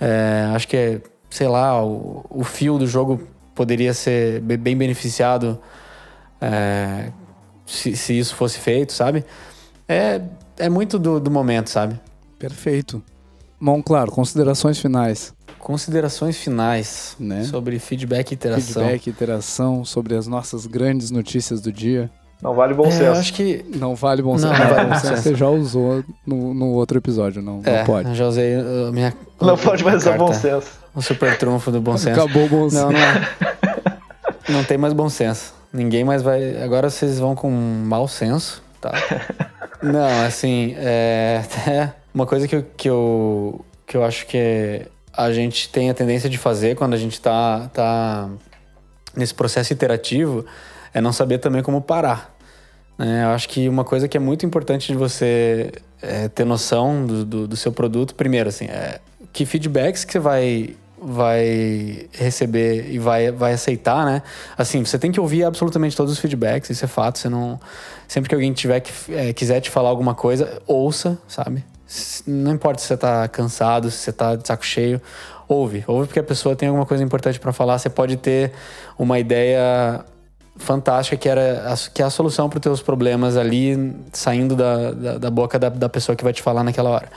B: É, acho que, sei lá, o, o fio do jogo poderia ser be- bem beneficiado é, se, se isso fosse feito, sabe? É, é muito do, do momento, sabe?
C: Perfeito. Bom, claro, considerações finais.
B: Considerações finais
C: Né?
B: sobre feedback e interação.
C: Feedback, interação sobre as nossas grandes notícias do dia.
A: Não vale bom
B: É, eu
A: senso.
B: acho que
C: Não vale bom
B: Não,
C: senso.
B: não vale
C: bom senso. Você já usou no, no outro episódio, não,
B: é,
C: não pode.
B: eu já usei a minha.
A: Não pode mais usar bom senso.
B: O super trunfo do bom senso.
C: Acabou o bom senso.
B: Não, não é. Não tem mais bom senso. Ninguém mais vai. Agora vocês vão com mau senso, tá? Não, assim, é. é uma coisa que eu, que eu, que eu acho que a gente tem a tendência de fazer quando a gente tá, tá nesse processo iterativo é não saber também como parar. né? eu acho que uma coisa que é muito importante de você é, ter noção do, do, do seu produto, primeiro, assim, é que feedbacks que você vai vai receber e vai, vai aceitar, né? Assim, você tem que ouvir absolutamente todos os feedbacks, isso é fato. Você não. Sempre que alguém tiver que, é, quiser te falar alguma coisa, ouça, sabe? Não importa se você tá cansado, se você tá de saco cheio, ouve. Ouve porque a pessoa tem alguma coisa importante para falar. Você pode ter uma ideia fantástica que era a, que é a solução para os teus problemas ali saindo da, da, da boca da, da pessoa que vai te falar naquela hora.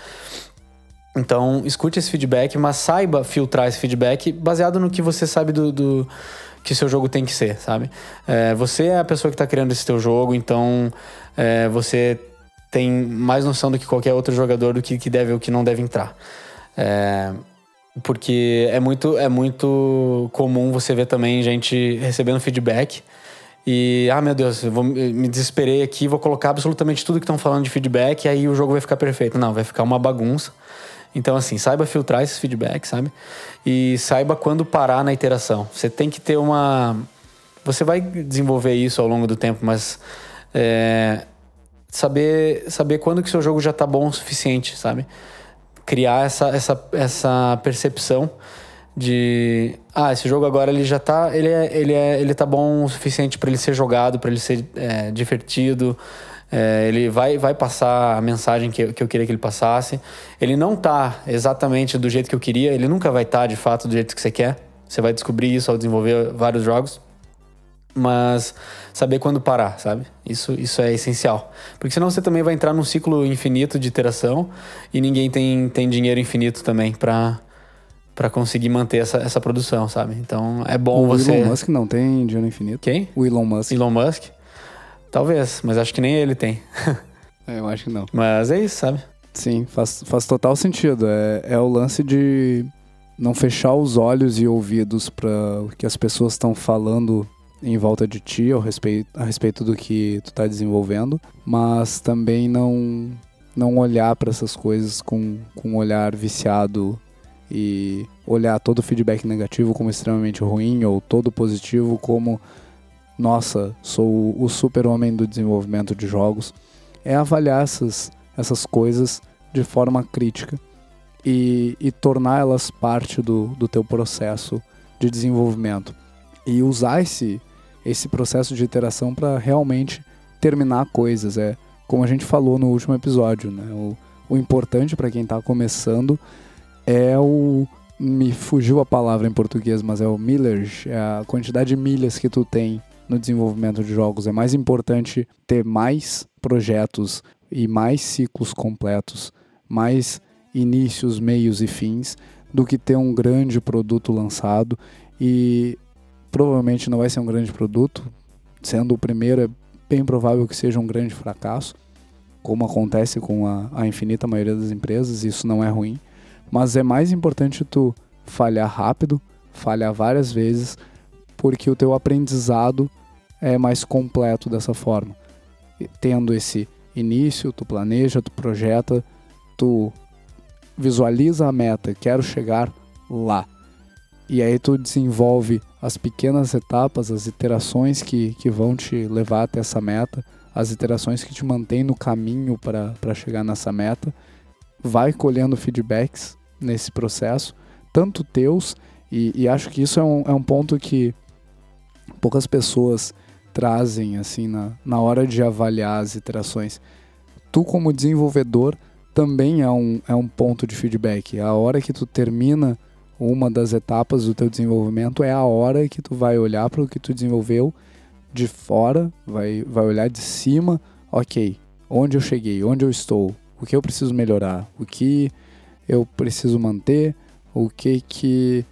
B: Então, escute esse feedback, mas saiba filtrar esse feedback baseado no que você sabe do, do que seu jogo tem que ser, sabe? É, você é a pessoa que está criando esse teu jogo, então é, você tem mais noção do que qualquer outro jogador do que, que deve ou que não deve entrar. É, porque é muito, é muito comum você ver também gente recebendo feedback e, ah, meu Deus, eu vou, me desesperei aqui, vou colocar absolutamente tudo que estão falando de feedback e aí o jogo vai ficar perfeito. Não, vai ficar uma bagunça. Então, assim, saiba filtrar esses feedbacks, sabe? E saiba quando parar na iteração. Você tem que ter uma. Você vai desenvolver isso ao longo do tempo, mas. é, saber, saber quando que seu jogo já tá bom o suficiente, sabe? Criar essa, essa, essa percepção de ah esse jogo agora ele já tá ele é, ele é ele tá bom o suficiente para ele ser jogado para ele ser é, divertido é, ele vai, vai passar a mensagem que, que eu queria que ele passasse ele não tá exatamente do jeito que eu queria ele nunca vai estar de fato do jeito que você quer você vai descobrir isso ao desenvolver vários jogos mas saber quando parar, sabe? Isso, isso é essencial. Porque senão você também vai entrar num ciclo infinito de iteração e ninguém tem, tem dinheiro infinito também pra, pra conseguir manter essa, essa produção, sabe? Então é bom
C: o
B: você.
C: Elon Musk não tem dinheiro infinito.
B: Quem?
C: O Elon Musk.
B: Elon Musk? Talvez, mas acho que nem ele tem.
C: É, eu acho que não.
B: Mas é isso, sabe?
C: Sim, faz, faz total sentido. É, é o lance de não fechar os olhos e ouvidos para o que as pessoas estão falando em volta de ti ao respeito, a respeito do que tu tá desenvolvendo, mas também não não olhar para essas coisas com, com um olhar viciado e olhar todo feedback negativo como extremamente ruim ou todo positivo como nossa, sou o super-homem do desenvolvimento de jogos. É avaliar essas, essas coisas de forma crítica e, e tornar elas parte do, do teu processo de desenvolvimento. E usar esse, esse processo de iteração para realmente terminar coisas. É como a gente falou no último episódio, né? O, o importante para quem está começando é o me fugiu a palavra em português, mas é o millage, é a quantidade de milhas que tu tem no desenvolvimento de jogos. É mais importante ter mais projetos e mais ciclos completos, mais inícios, meios e fins, do que ter um grande produto lançado e provavelmente não vai ser um grande produto, sendo o primeiro é bem provável que seja um grande fracasso, como acontece com a, a infinita maioria das empresas, isso não é ruim, mas é mais importante tu falhar rápido, falhar várias vezes, porque o teu aprendizado é mais completo dessa forma. E Tendo esse início, tu planeja, tu projeta, tu visualiza a meta, quero chegar lá. E aí tu desenvolve as pequenas etapas, as iterações que, que vão te levar até essa meta, as iterações que te mantêm no caminho para chegar nessa meta. Vai colhendo feedbacks nesse processo, tanto teus, e, e acho que isso é um, é um ponto que poucas pessoas trazem assim na, na hora de avaliar as iterações. Tu como desenvolvedor também é um, é um ponto de feedback. A hora que tu termina uma das etapas do teu desenvolvimento é a hora que tu vai olhar para o que tu desenvolveu de fora, vai, vai olhar de cima, ok, onde eu cheguei, onde eu estou, o que eu preciso melhorar, o que eu preciso manter, o que que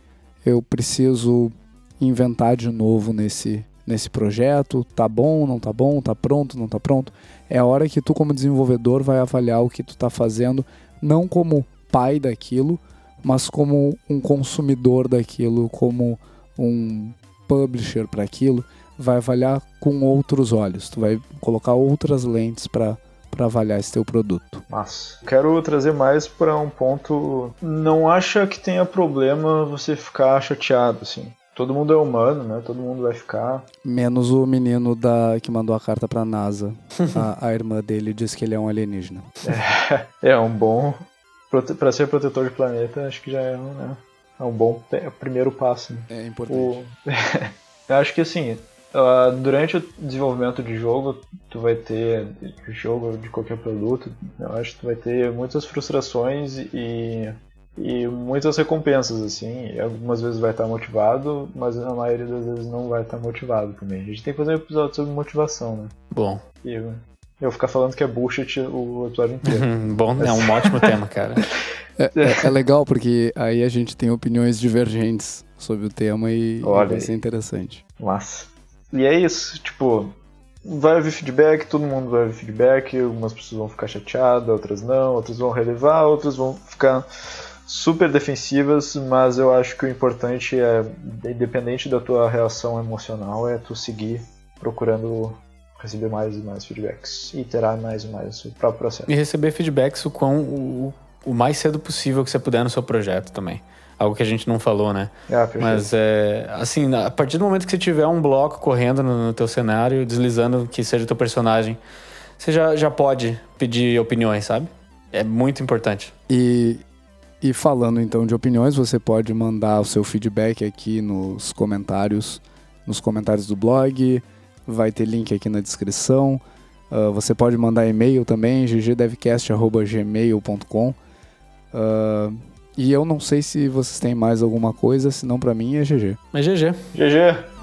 C: eu preciso inventar de novo nesse, nesse projeto, tá bom, não tá bom, tá pronto, não tá pronto. É a hora que tu como desenvolvedor vai avaliar o que tu tá fazendo, não como pai daquilo, mas como um consumidor daquilo, como um publisher para aquilo, vai avaliar com outros olhos. Tu vai colocar outras lentes para para avaliar esse teu produto.
A: Mas quero trazer mais para um ponto. Não acha que tenha problema você ficar chateado assim? Todo mundo é humano, né? Todo mundo vai ficar.
C: Menos o menino da que mandou a carta pra NASA. a, a, irmã dele disse que ele é um alienígena.
A: É, é um bom. Para ser protetor de planeta, acho que já é um, né? é um bom primeiro passo. Né?
C: É importante. O...
A: Eu acho que assim, durante o desenvolvimento de jogo, tu vai ter de jogo de qualquer produto, eu acho que tu vai ter muitas frustrações e e muitas recompensas, assim. E algumas vezes vai estar motivado, mas na maioria das vezes não vai estar motivado também. A gente tem que fazer um episódio sobre motivação, né?
B: Bom.
A: E eu, eu ficar falando que é bullshit o episódio inteiro.
B: Bom, é um ótimo tema, cara.
C: É, é, é, legal porque aí a gente tem opiniões divergentes sobre o tema e, Olha vai ser interessante.
A: Massa. E é isso, tipo, vai haver feedback, todo mundo vai haver feedback, algumas pessoas vão ficar chateadas, outras não, outras vão relevar, outras vão ficar super defensivas, mas eu acho que o importante é, independente da tua reação emocional, é tu seguir procurando receber mais e mais feedbacks, iterar mais e mais o próprio processo.
B: E receber feedbacks o, quão, o, o mais cedo possível que você puder no seu projeto também. Algo que a gente não falou, né?
A: Ah,
B: Mas é assim, a partir do momento que você tiver um bloco correndo no, no teu cenário, deslizando que seja o teu personagem, você já, já pode pedir opiniões, sabe? É muito importante.
C: E e falando então de opiniões, você pode mandar o seu feedback aqui nos comentários, nos comentários do blog, vai ter link aqui na descrição. Uh, você pode mandar e-mail também, ggdevcast.gmail.com. Uh, ah, e eu não sei se vocês têm mais alguma coisa, senão para mim é GG.
B: É GG.
A: GG.